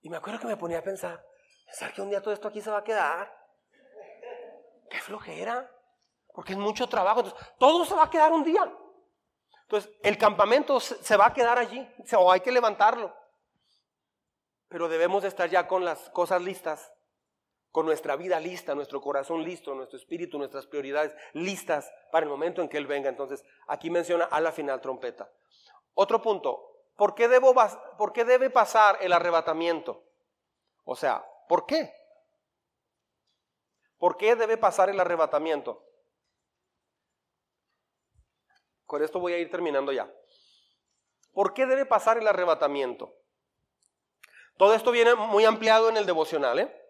Y me acuerdo que me ponía a pensar, pensar que un día todo esto aquí se va a quedar. Qué flojera. Porque es mucho trabajo. Entonces, todo se va a quedar un día. Entonces, el campamento se va a quedar allí. O hay que levantarlo. Pero debemos de estar ya con las cosas listas con nuestra vida lista, nuestro corazón listo, nuestro espíritu, nuestras prioridades listas para el momento en que Él venga. Entonces, aquí menciona a la final trompeta. Otro punto, ¿por qué, debo, ¿por qué debe pasar el arrebatamiento? O sea, ¿por qué? ¿Por qué debe pasar el arrebatamiento? Con esto voy a ir terminando ya. ¿Por qué debe pasar el arrebatamiento? Todo esto viene muy ampliado en el devocional, ¿eh?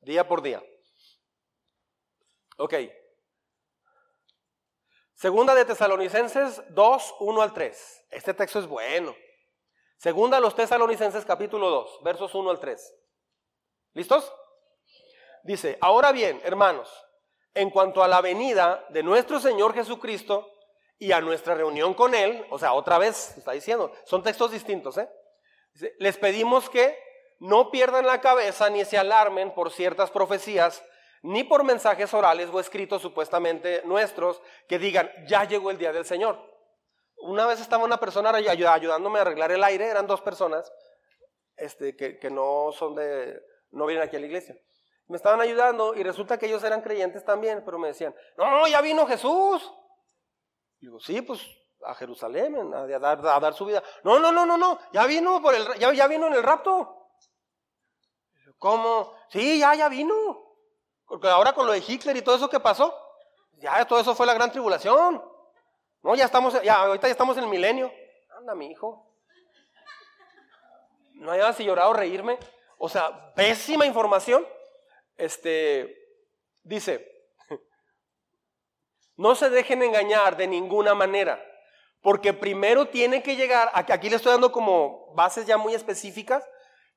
Día por día. Ok. Segunda de Tesalonicenses 2, 1 al 3. Este texto es bueno. Segunda a los Tesalonicenses capítulo 2, versos 1 al 3. ¿Listos? Dice, ahora bien, hermanos, en cuanto a la venida de nuestro Señor Jesucristo y a nuestra reunión con Él, o sea, otra vez está diciendo, son textos distintos, ¿eh? Les pedimos que no pierdan la cabeza ni se alarmen por ciertas profecías, ni por mensajes orales o escritos supuestamente nuestros que digan, ya llegó el día del Señor. Una vez estaba una persona ayudándome a arreglar el aire, eran dos personas este, que, no son de, no vienen aquí a la iglesia. Me estaban ayudando y resulta que ellos eran creyentes también, pero me decían, no, ya vino Jesús. digo, sí, pues a Jerusalén a, dar, su vida. No, no, no, no, no, ya vino, por el, ya vino en el rapto. ¿Cómo? Sí, ya, ya vino. Porque ahora con lo de Hitler y todo eso que pasó, ya todo eso fue la gran tribulación. No, ya estamos, ya, ahorita ya estamos en el milenio. Anda, mi hijo. No hay si llorar o reírme. O sea, pésima información. Este, dice, no se dejen engañar de ninguna manera, porque primero tiene que llegar, aquí le estoy dando como bases ya muy específicas,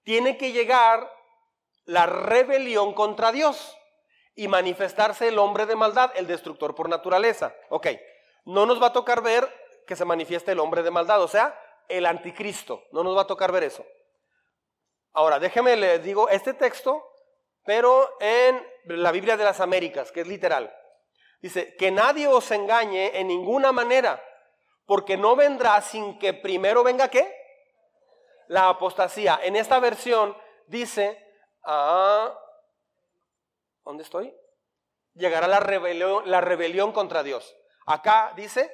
tiene que llegar la rebelión contra Dios y manifestarse el hombre de maldad, el destructor por naturaleza. Ok, no nos va a tocar ver que se manifieste el hombre de maldad, o sea, el anticristo. No nos va a tocar ver eso. Ahora, déjeme le digo este texto, pero en la Biblia de las Américas, que es literal. Dice, que nadie os engañe en ninguna manera, porque no vendrá sin que primero venga qué? La apostasía. En esta versión dice, a... ¿Dónde estoy? Llegará la rebelión, contra Dios. Acá dice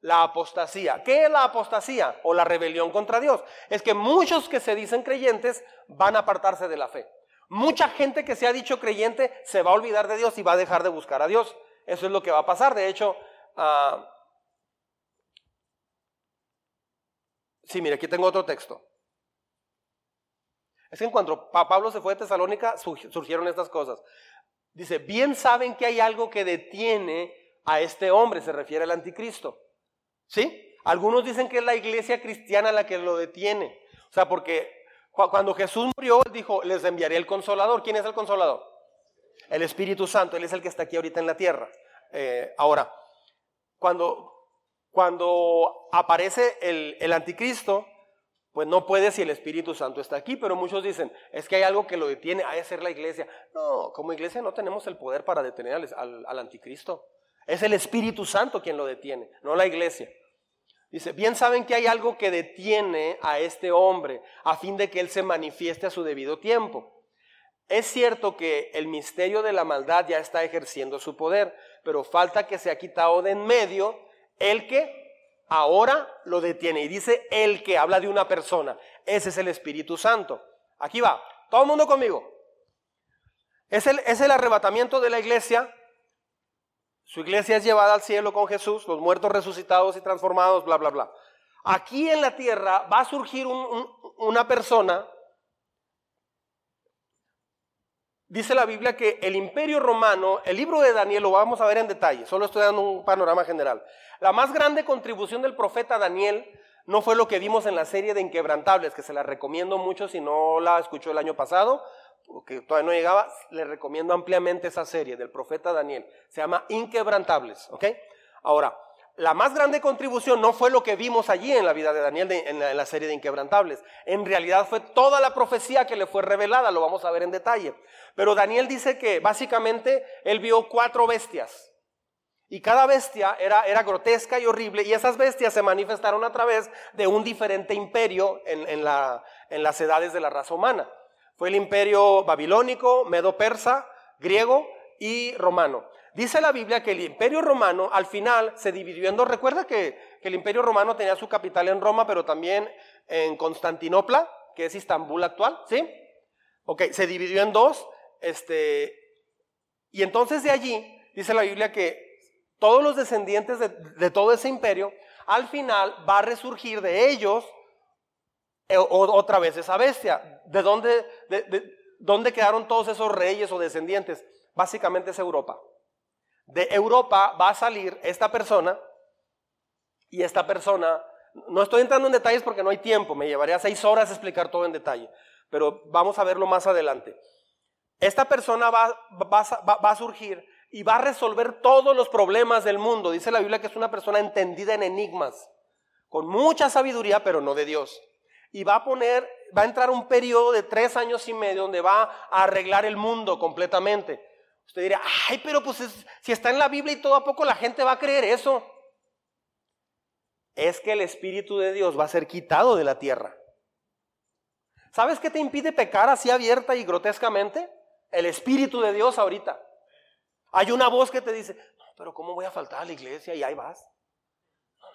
la apostasía. ¿Qué es la apostasía o la rebelión contra Dios? Es que muchos que se dicen creyentes van a apartarse de la fe. Mucha gente que se ha dicho creyente se va a olvidar de Dios y va a dejar de buscar a Dios. Eso es lo que va a pasar. De hecho, uh, sí, mire, aquí tengo otro texto. Es que en Pablo se fue de Tesalónica, surgieron estas cosas. Dice, bien saben que hay algo que detiene a este hombre, se refiere al anticristo. ¿Sí? Algunos dicen que es la iglesia cristiana la que lo detiene. O sea, porque cuando Jesús murió, él dijo, les enviaré el consolador. ¿Quién es el consolador? El Espíritu Santo, Él es el que está aquí ahorita en la tierra. Eh, ahora, cuando, cuando aparece el, el anticristo, pues no puede si el Espíritu Santo está aquí, pero muchos dicen, es que hay algo que lo detiene, hay que ser la iglesia. No, como iglesia no tenemos el poder para detener al, al, anticristo. Es el Espíritu Santo quien lo detiene, no la iglesia. Dice, bien saben que hay algo que detiene a este hombre a fin de que él se manifieste a su debido tiempo. Es cierto que el misterio de la maldad ya está ejerciendo su poder, pero falta que se ha quitado de en medio el que ahora lo detiene. Y dice el que habla de una persona. Ese es el Espíritu Santo. Aquí va, todo el mundo conmigo. Es el, es el arrebatamiento de la iglesia. Su iglesia es llevada al cielo con Jesús, los muertos resucitados y transformados, bla, bla, bla. Aquí en la tierra va a surgir una persona Dice la Biblia que el imperio romano, el libro de Daniel lo vamos a ver en detalle, solo estoy dando un panorama general. La más grande contribución del profeta Daniel no fue lo que vimos en la serie de Inquebrantables, que se la recomiendo mucho si no la escuchó el año pasado, que todavía no llegaba, le recomiendo ampliamente esa serie del profeta Daniel. Se llama Inquebrantables, ¿ok? Ahora, la más grande contribución no fue lo que vimos allí en la vida de Daniel en, la, serie de Inquebrantables. En realidad fue toda la profecía que le fue revelada, lo vamos a ver en detalle. Pero Daniel dice que básicamente él vio cuatro bestias. Y cada bestia era, grotesca y horrible y esas bestias se manifestaron a través de un diferente imperio en, en las edades de la raza humana. Fue el imperio babilónico, medo-persa, griego y romano. Dice la Biblia que el imperio romano al final se dividió en dos. Recuerda que, el imperio romano tenía su capital en Roma, pero también en Constantinopla, que es Istambul actual, ¿sí? Ok, se dividió en dos. Este, y entonces de allí dice la Biblia que todos los descendientes de, todo ese imperio, al final va a resurgir de ellos eh, otra vez esa bestia. ¿De dónde, de dónde quedaron todos esos reyes o descendientes? Básicamente es Europa de Europa va a salir esta persona y esta persona, no estoy entrando en detalles porque no hay tiempo, me llevaría seis horas explicar todo en detalle, pero vamos a verlo más adelante. Esta persona va, va, a surgir y va a resolver todos los problemas del mundo. Dice la Biblia que es una persona entendida en enigmas, con mucha sabiduría, pero no de Dios. Y va a poner, va a entrar un periodo de tres años y medio donde va a arreglar el mundo completamente. Usted dirá, ay, pero pues si está en la Biblia y todo a poco la gente va a creer eso. Es que el Espíritu de Dios va a ser quitado de la tierra. ¿Sabes qué te impide pecar así abierta y grotescamente? El Espíritu de Dios ahorita. Hay una voz que te dice, pero ¿cómo voy a faltar a la iglesia? Y ahí vas.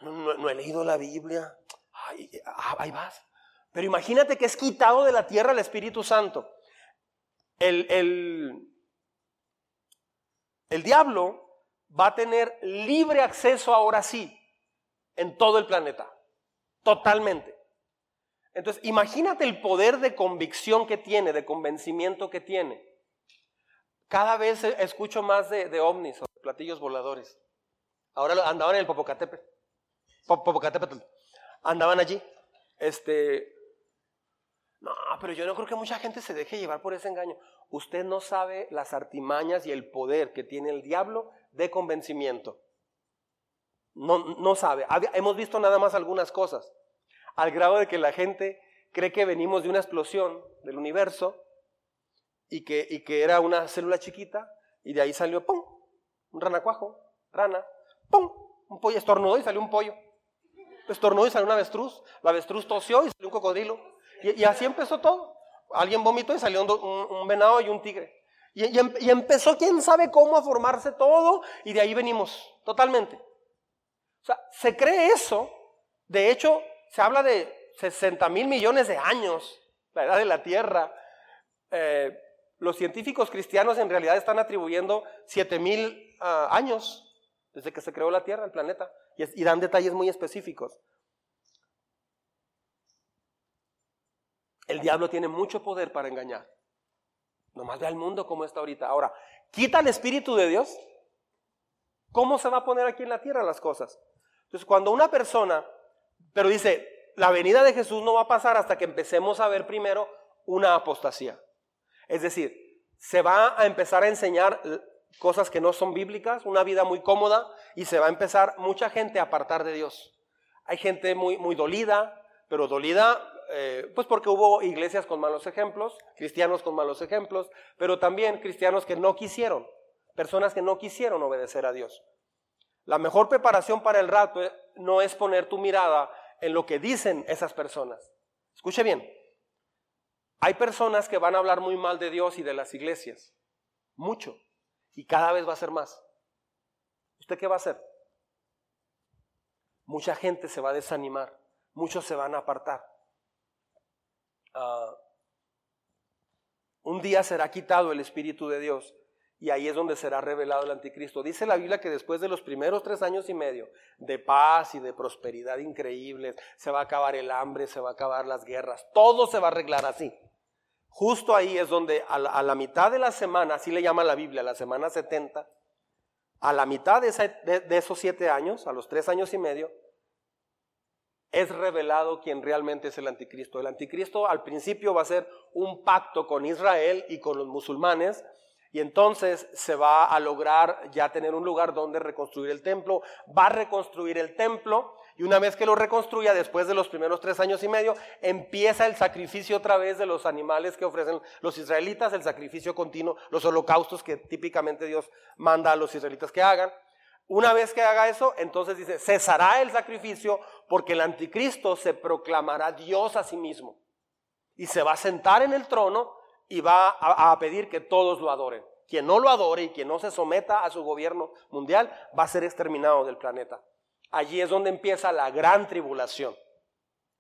No, he leído la Biblia. Ah, ahí vas. Pero imagínate que es quitado de la tierra el Espíritu Santo. El, el, el diablo va a tener libre acceso ahora sí en todo el planeta. Totalmente. Entonces, imagínate el poder de convicción que tiene, de convencimiento que tiene. Cada vez escucho más de, ovnis o platillos voladores. Ahora andaban en el Popocatépetl. Popocatépetl. Andaban allí. Este, no, pero yo no creo que mucha gente se deje llevar por ese engaño. Usted no sabe las artimañas y el poder que tiene el diablo de convencimiento. No, no sabe. Hemos visto nada más algunas cosas. Al grado de que la gente cree que venimos de una explosión del universo y que, y que era una célula chiquita y de ahí salió, ¡pum! Un ranacuajo, rana, ¡pum! Un pollo estornudó y salió un pollo. Estornudó y salió una avestruz. La avestruz tosió y salió un cocodrilo. Y, así empezó todo. Alguien vomitó y salió un, venado y un tigre. Em, y, empezó, quién sabe cómo, a formarse todo, y de ahí venimos, totalmente. O sea, se cree eso. De hecho, se habla de 60 mil millones de años, la edad de la Tierra. Eh, los científicos cristianos en realidad están atribuyendo 7 mil ah, años desde que se creó la Tierra, el planeta, y dan detalles muy específicos. El diablo tiene mucho poder para engañar. Nomás ve al mundo como está ahorita. Ahora, quita el Espíritu de Dios. ¿Cómo se va a poner aquí en la tierra las cosas? Entonces, cuando una persona, pero dice, la venida de Jesús no va a pasar hasta que empecemos a ver primero una apostasía. Es decir, se va a empezar a enseñar cosas que no son bíblicas, una vida muy cómoda, y se va a empezar mucha gente a apartar de Dios. Hay gente muy, muy dolida, pero dolida eh, pues porque hubo iglesias con malos ejemplos, cristianos con malos ejemplos, pero también cristianos que no quisieron, personas que no quisieron obedecer a Dios. La mejor preparación para el rato no es poner tu mirada en lo que dicen esas personas. Escuche bien, hay personas que van a hablar muy mal de Dios y de las iglesias, mucho, y cada vez va a ser más. ¿Usted qué va a hacer? Mucha gente se va a desanimar, muchos se van a apartar. Ah, un día será quitado el Espíritu de Dios y ahí es donde será revelado el anticristo. Dice la Biblia que después de los primeros tres años y medio de paz y de prosperidad increíbles, se va a acabar el hambre, se va a acabar las guerras, todo se va a arreglar así. Justo ahí es donde a la, mitad de la semana, así le llama la Biblia, la semana 70, a la mitad de esos siete años, a los tres años y medio, es revelado quien realmente es el anticristo. El anticristo al principio va a ser un pacto con Israel y con los musulmanes y entonces se va a lograr ya tener un lugar donde reconstruir el templo, va a reconstruir el templo y una vez que lo reconstruya, después de los primeros tres años y medio, empieza el sacrificio otra vez de los animales que ofrecen los israelitas, el sacrificio continuo, los holocaustos que típicamente Dios manda a los israelitas que hagan. Una vez que haga eso, entonces dice, cesará el sacrificio porque el anticristo se proclamará Dios a sí mismo y se va a sentar en el trono y va a, pedir que todos lo adoren. Quien no lo adore y quien no se someta a su gobierno mundial va a ser exterminado del planeta. Allí es donde empieza la gran tribulación.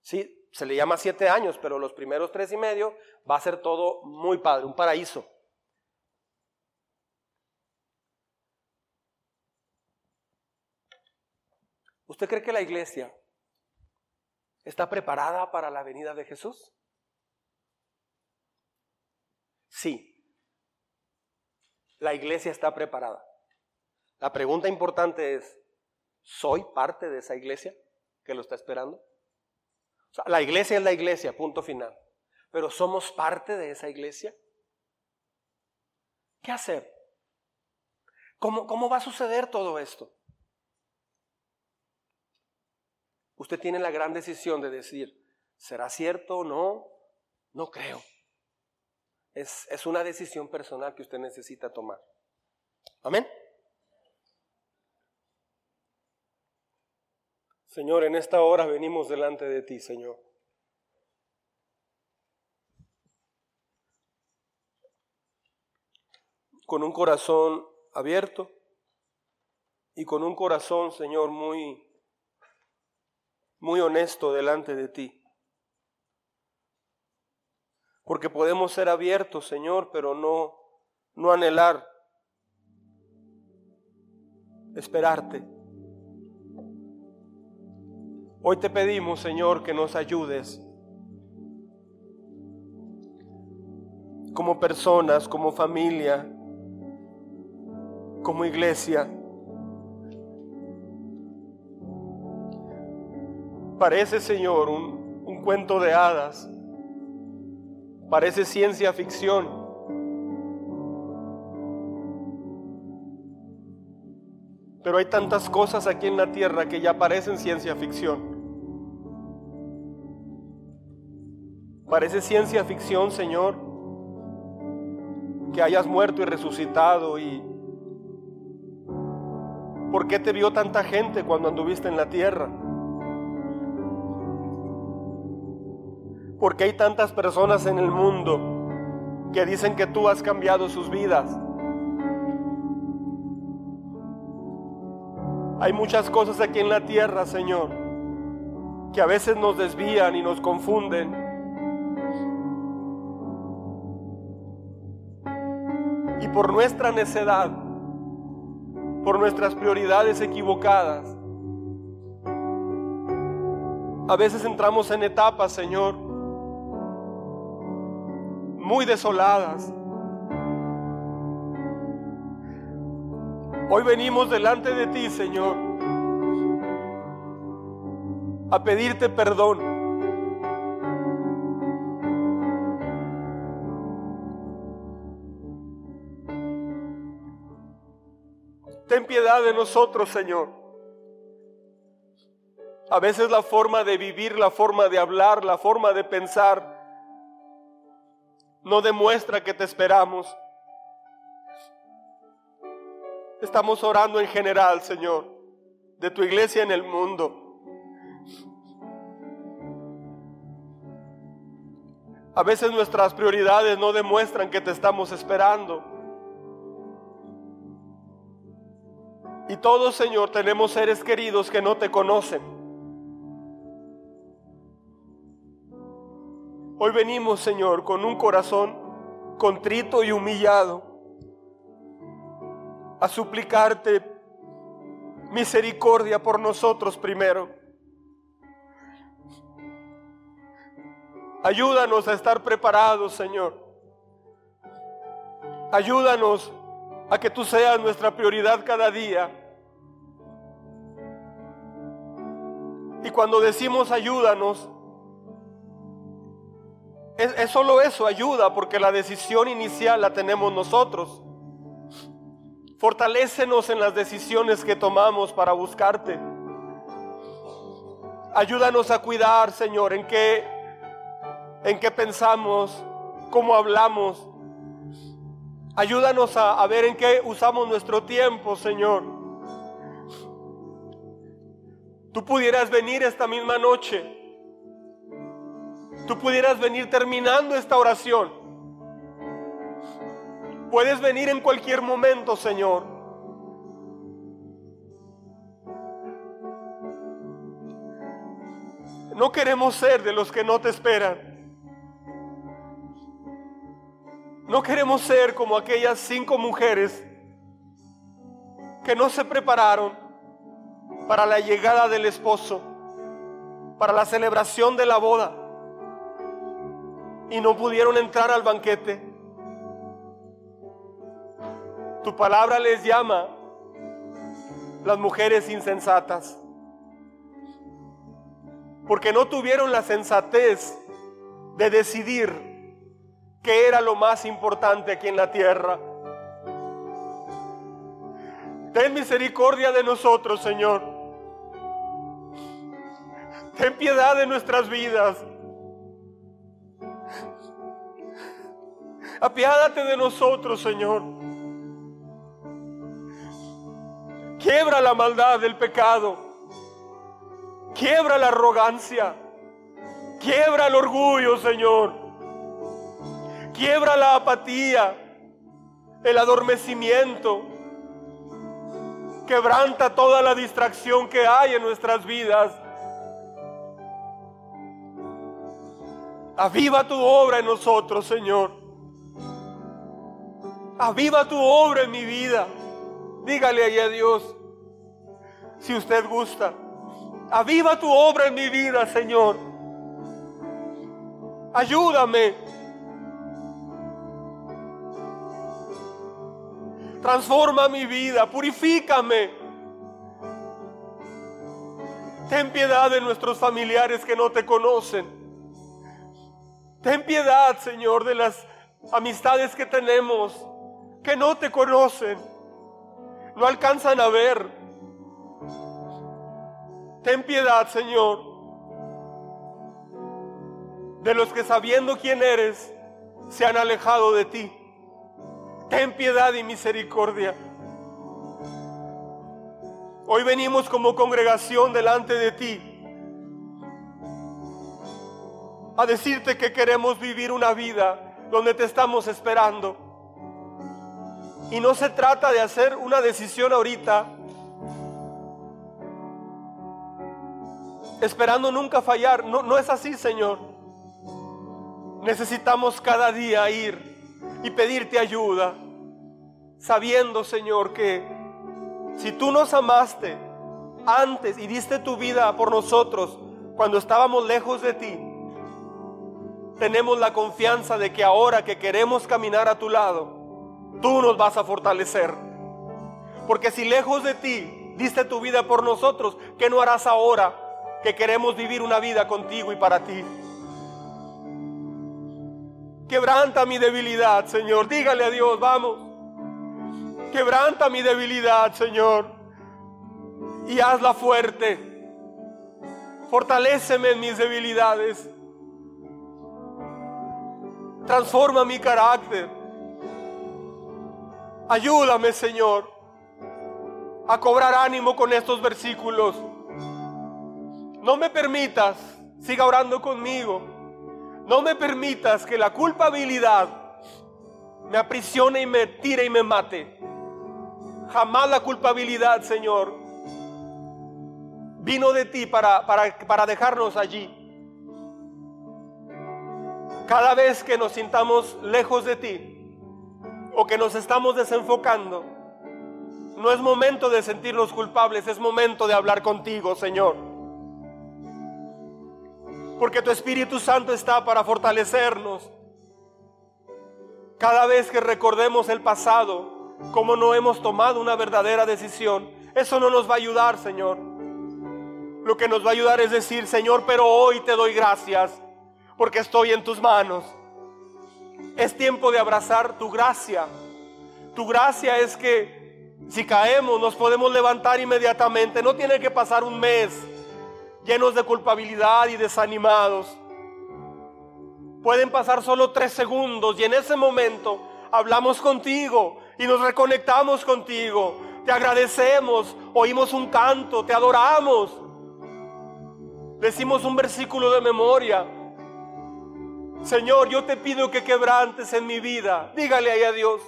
Sí, se le llama siete años, pero los primeros tres y medio va a ser todo muy padre, un paraíso. ¿Usted cree que la iglesia está preparada para la venida de Jesús? Sí, la iglesia está preparada. La pregunta importante es, ¿soy parte de esa iglesia que lo está esperando? la iglesia es la iglesia, punto final. Pero ¿somos parte de esa iglesia? ¿Qué hacer? ¿Cómo, cómo va a suceder todo esto? Usted tiene la gran decisión de decir, ¿será cierto o no? No creo. Es, es una decisión personal que usted necesita tomar. Amén. Señor, en esta hora venimos delante de ti, Señor. Con un corazón abierto y con un corazón, Señor, muy muy honesto delante de ti. Porque podemos ser abiertos, Señor, pero no, no anhelar esperarte. Hoy te pedimos, Señor, que nos ayudes como personas, como familia, como iglesia Parece, Señor, un, un cuento de hadas. Parece ciencia ficción. Pero hay tantas cosas aquí en la tierra que ya parecen ciencia ficción. Parece ciencia ficción, Señor, que hayas muerto y resucitado y... ¿Por qué te vio tanta gente cuando anduviste en la tierra? Porque hay tantas personas en el mundo que dicen que tú has cambiado sus vidas. Hay muchas cosas aquí en la tierra, Señor, que a veces nos desvían y nos confunden. Y por nuestra necedad, por nuestras prioridades equivocadas, a veces entramos en etapas, Señor, muy desoladas. Hoy venimos delante de ti, Señor, a pedirte perdón. Ten piedad de nosotros, Señor. A veces la forma de vivir, la forma de hablar, la forma de pensar no demuestra que te esperamos. Estamos orando en general, Señor, de tu iglesia en el mundo. A veces nuestras prioridades no demuestran que te estamos esperando. Y todos, Señor, tenemos seres queridos que no te conocen. Hoy venimos, Señor, con un corazón contrito y humillado a suplicarte misericordia por nosotros primero. Ayúdanos a estar preparados, Señor. Ayúdanos a que tú seas nuestra prioridad cada día. Y cuando decimos ayúdanos, es, solo eso, ayuda, porque la decisión inicial la tenemos nosotros. Fortalécenos en las decisiones que tomamos para buscarte. Ayúdanos a cuidar, Señor, en qué, en qué pensamos, cómo hablamos. Ayúdanos a, a ver en qué usamos nuestro tiempo, Señor. Tú pudieras venir esta misma noche tú pudieras venir terminando esta oración Puedes venir en cualquier momento, Señor. No queremos ser de los que no te esperan. No queremos ser como aquellas cinco mujeres que no se prepararon para la llegada del esposo, para la celebración de la boda, y no pudieron entrar al banquete. Tu palabra les llama las mujeres insensatas, porque no tuvieron la sensatez de decidir que era lo más importante aquí en la tierra. Ten misericordia de nosotros, Señor. Ten piedad de nuestras vidas. Apiádate de nosotros, Señor. Quiebra la maldad del pecado. Quiebra la arrogancia. Quiebra el orgullo, Señor. Quiebra la apatía, el adormecimiento. Quebranta toda la distracción que hay en nuestras vidas. Aviva tu obra en nosotros, Señor. Aviva tu obra en mi vida. Dígale ahí a Dios, si usted gusta. Aviva tu obra en mi vida, Señor. Ayúdame Transforma mi vida, purifícame. Ten piedad de nuestros familiares que no te conocen. Ten piedad, Señor, de las amistades que tenemos que no te conocen, no alcanzan a ver. Ten piedad, Señor, de los que sabiendo quién eres, se han alejado de ti. Ten piedad y misericordia. Hoy venimos como congregación delante de ti a decirte que queremos vivir una vida donde te estamos esperando. Y no se trata de hacer una decisión ahorita, esperando nunca fallar. No, no es así, Señor. Necesitamos cada día ir y pedirte ayuda, sabiendo, Señor, que si tú nos amaste antes y diste tu vida por nosotros cuando estábamos lejos de ti, tenemos la confianza de que ahora que queremos caminar a tu lado, tú nos vas a fortalecer. Porque si lejos de ti diste tu vida por nosotros, ¿qué no harás ahora que queremos vivir una vida contigo y para ti? Quebranta mi debilidad, Señor. Dígale a Dios, vamos. Quebranta mi debilidad, Señor. Y hazla fuerte. Fortaléceme en mis debilidades. Transforma mi carácter. Ayúdame, Señor, a cobrar ánimo con estos versículos. No me permitas, siga orando conmigo no me permitas que la culpabilidad me aprisione y me tire y me mate. Jamás la culpabilidad, Señor, vino de ti para, para, para dejarnos allí. Cada vez que nos sintamos lejos de ti o que nos estamos desenfocando, no es momento de sentirnos culpables, es momento de hablar contigo, Señor porque tu Espíritu Santo está para fortalecernos. Cada vez que recordemos el pasado, como no hemos tomado una verdadera decisión, eso no nos va a ayudar, Señor. Lo que nos va a ayudar es decir, Señor, pero hoy te doy gracias porque estoy en tus manos. Es tiempo de abrazar tu gracia. Tu gracia es que si caemos nos podemos levantar inmediatamente. No tiene que pasar un mes llenos de culpabilidad y desanimados. Pueden pasar solo tres segundos y en ese momento hablamos contigo y nos reconectamos contigo. Te agradecemos, oímos un canto, te adoramos. Decimos un versículo de memoria. Señor, yo te pido que quebrantes en mi vida. Dígale ahí a Dios.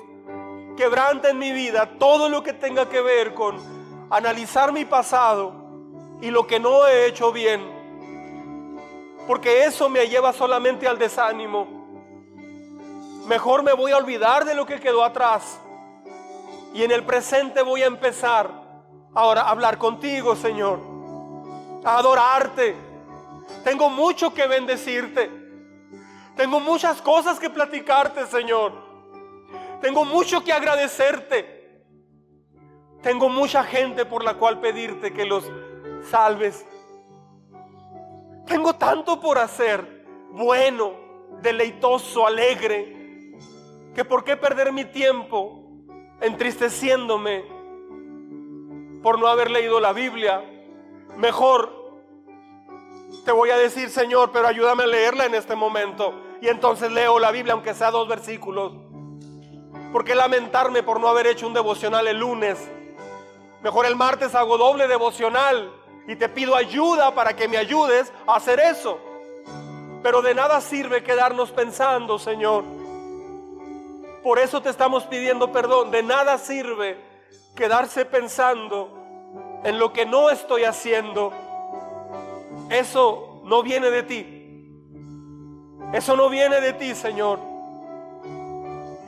quebranta en mi vida todo lo que tenga que ver con analizar mi pasado y lo que no he hecho bien. Porque eso me lleva solamente al desánimo. Mejor me voy a olvidar de lo que quedó atrás. Y en el presente voy a empezar ahora a hablar contigo, Señor. A adorarte. Tengo mucho que bendecirte. Tengo muchas cosas que platicarte, Señor. Tengo mucho que agradecerte. Tengo mucha gente por la cual pedirte que los salves. Tengo tanto por hacer, bueno, deleitoso, alegre, que por qué perder mi tiempo entristeciéndome por no haber leído la Biblia. Mejor te voy a decir, Señor, pero ayúdame a leerla en este momento. Y entonces leo la Biblia, aunque sea dos versículos. ¿Por qué lamentarme por no haber hecho un devocional el lunes? Mejor el martes hago doble devocional y te pido ayuda para que me ayudes a hacer eso. Pero de nada sirve quedarnos pensando, Señor. Por eso te estamos pidiendo perdón. De nada sirve quedarse pensando en lo que no estoy haciendo. Eso no viene de ti. Eso no viene de ti, Señor.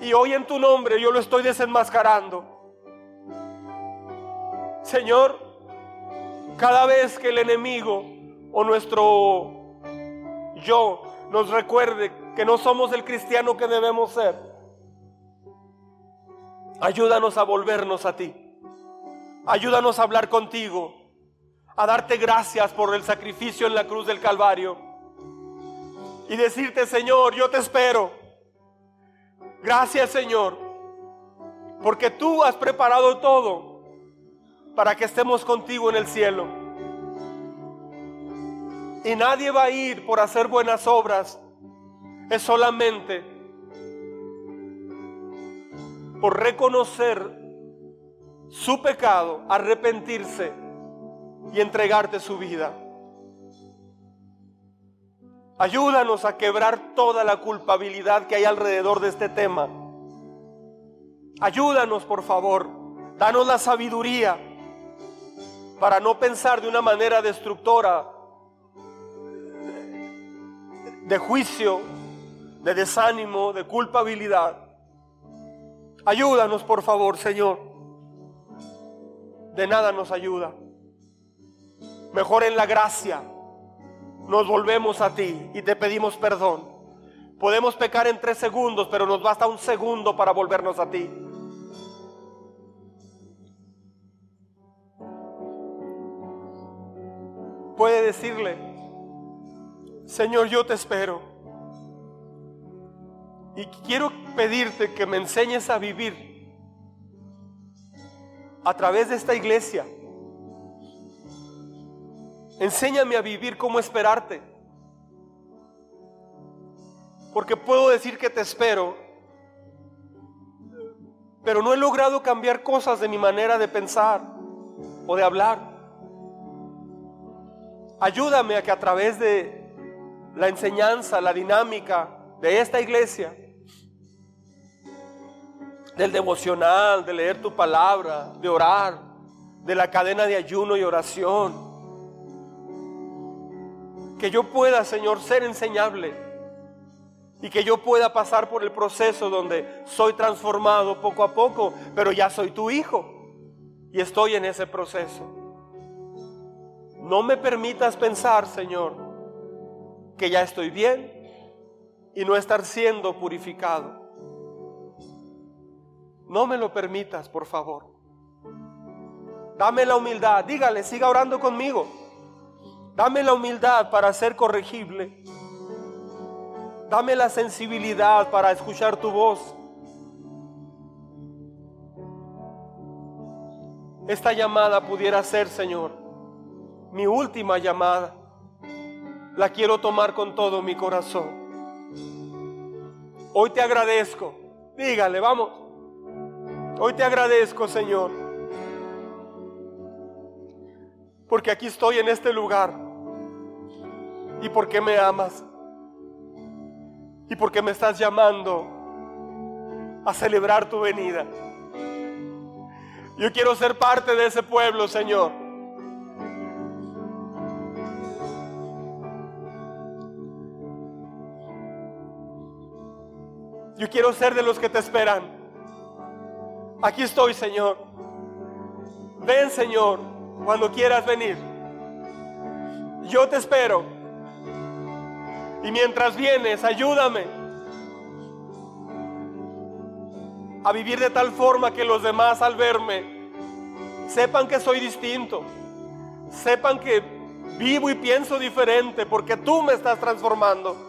Y hoy en tu nombre yo lo estoy desenmascarando. Señor, cada vez que el enemigo o nuestro yo nos recuerde que no somos el cristiano que debemos ser, ayúdanos a volvernos a ti. Ayúdanos a hablar contigo, a darte gracias por el sacrificio en la cruz del Calvario y decirte, Señor, yo te espero. Gracias, Señor, porque tú has preparado todo para que estemos contigo en el cielo. Y nadie va a ir por hacer buenas obras, es solamente por reconocer su pecado, arrepentirse y entregarte su vida. Ayúdanos a quebrar toda la culpabilidad que hay alrededor de este tema. Ayúdanos, por favor. Danos la sabiduría para no pensar de una manera destructora, de juicio, de desánimo, de culpabilidad. Ayúdanos, por favor, Señor. De nada nos ayuda. Mejor en la gracia nos volvemos a ti y te pedimos perdón. Podemos pecar en tres segundos, pero nos basta un segundo para volvernos a ti. Puede decirle, Señor, yo te espero. Y quiero pedirte que me enseñes a vivir a través de esta iglesia Enséñame a vivir como esperarte. Porque puedo decir que te espero, pero no he logrado cambiar cosas de mi manera de pensar o de hablar. Ayúdame a que a través de la enseñanza, la dinámica de esta iglesia, del devocional, de leer tu palabra, de orar, de la cadena de ayuno y oración, que yo pueda, Señor, ser enseñable y que yo pueda pasar por el proceso donde soy transformado poco a poco, pero ya soy tu hijo y estoy en ese proceso. No me permitas pensar, Señor, que ya estoy bien y no estar siendo purificado. No me lo permitas, por favor. Dame la humildad. Dígale, siga orando conmigo. Dame la humildad para ser corregible. Dame la sensibilidad para escuchar tu voz. Esta llamada pudiera ser, Señor, mi última llamada. La quiero tomar con todo mi corazón. Hoy te agradezco. Dígale, vamos. Hoy te agradezco, Señor. Porque aquí estoy en este lugar y por qué me amas y por qué me estás llamando a celebrar tu venida. Yo quiero ser parte de ese pueblo, Señor. Yo quiero ser de los que te esperan. Aquí estoy, Señor. Ven, Señor, cuando quieras venir. Yo te espero. Y mientras vienes, ayúdame a vivir de tal forma que los demás al verme sepan que soy distinto. Sepan que vivo y pienso diferente porque tú me estás transformando.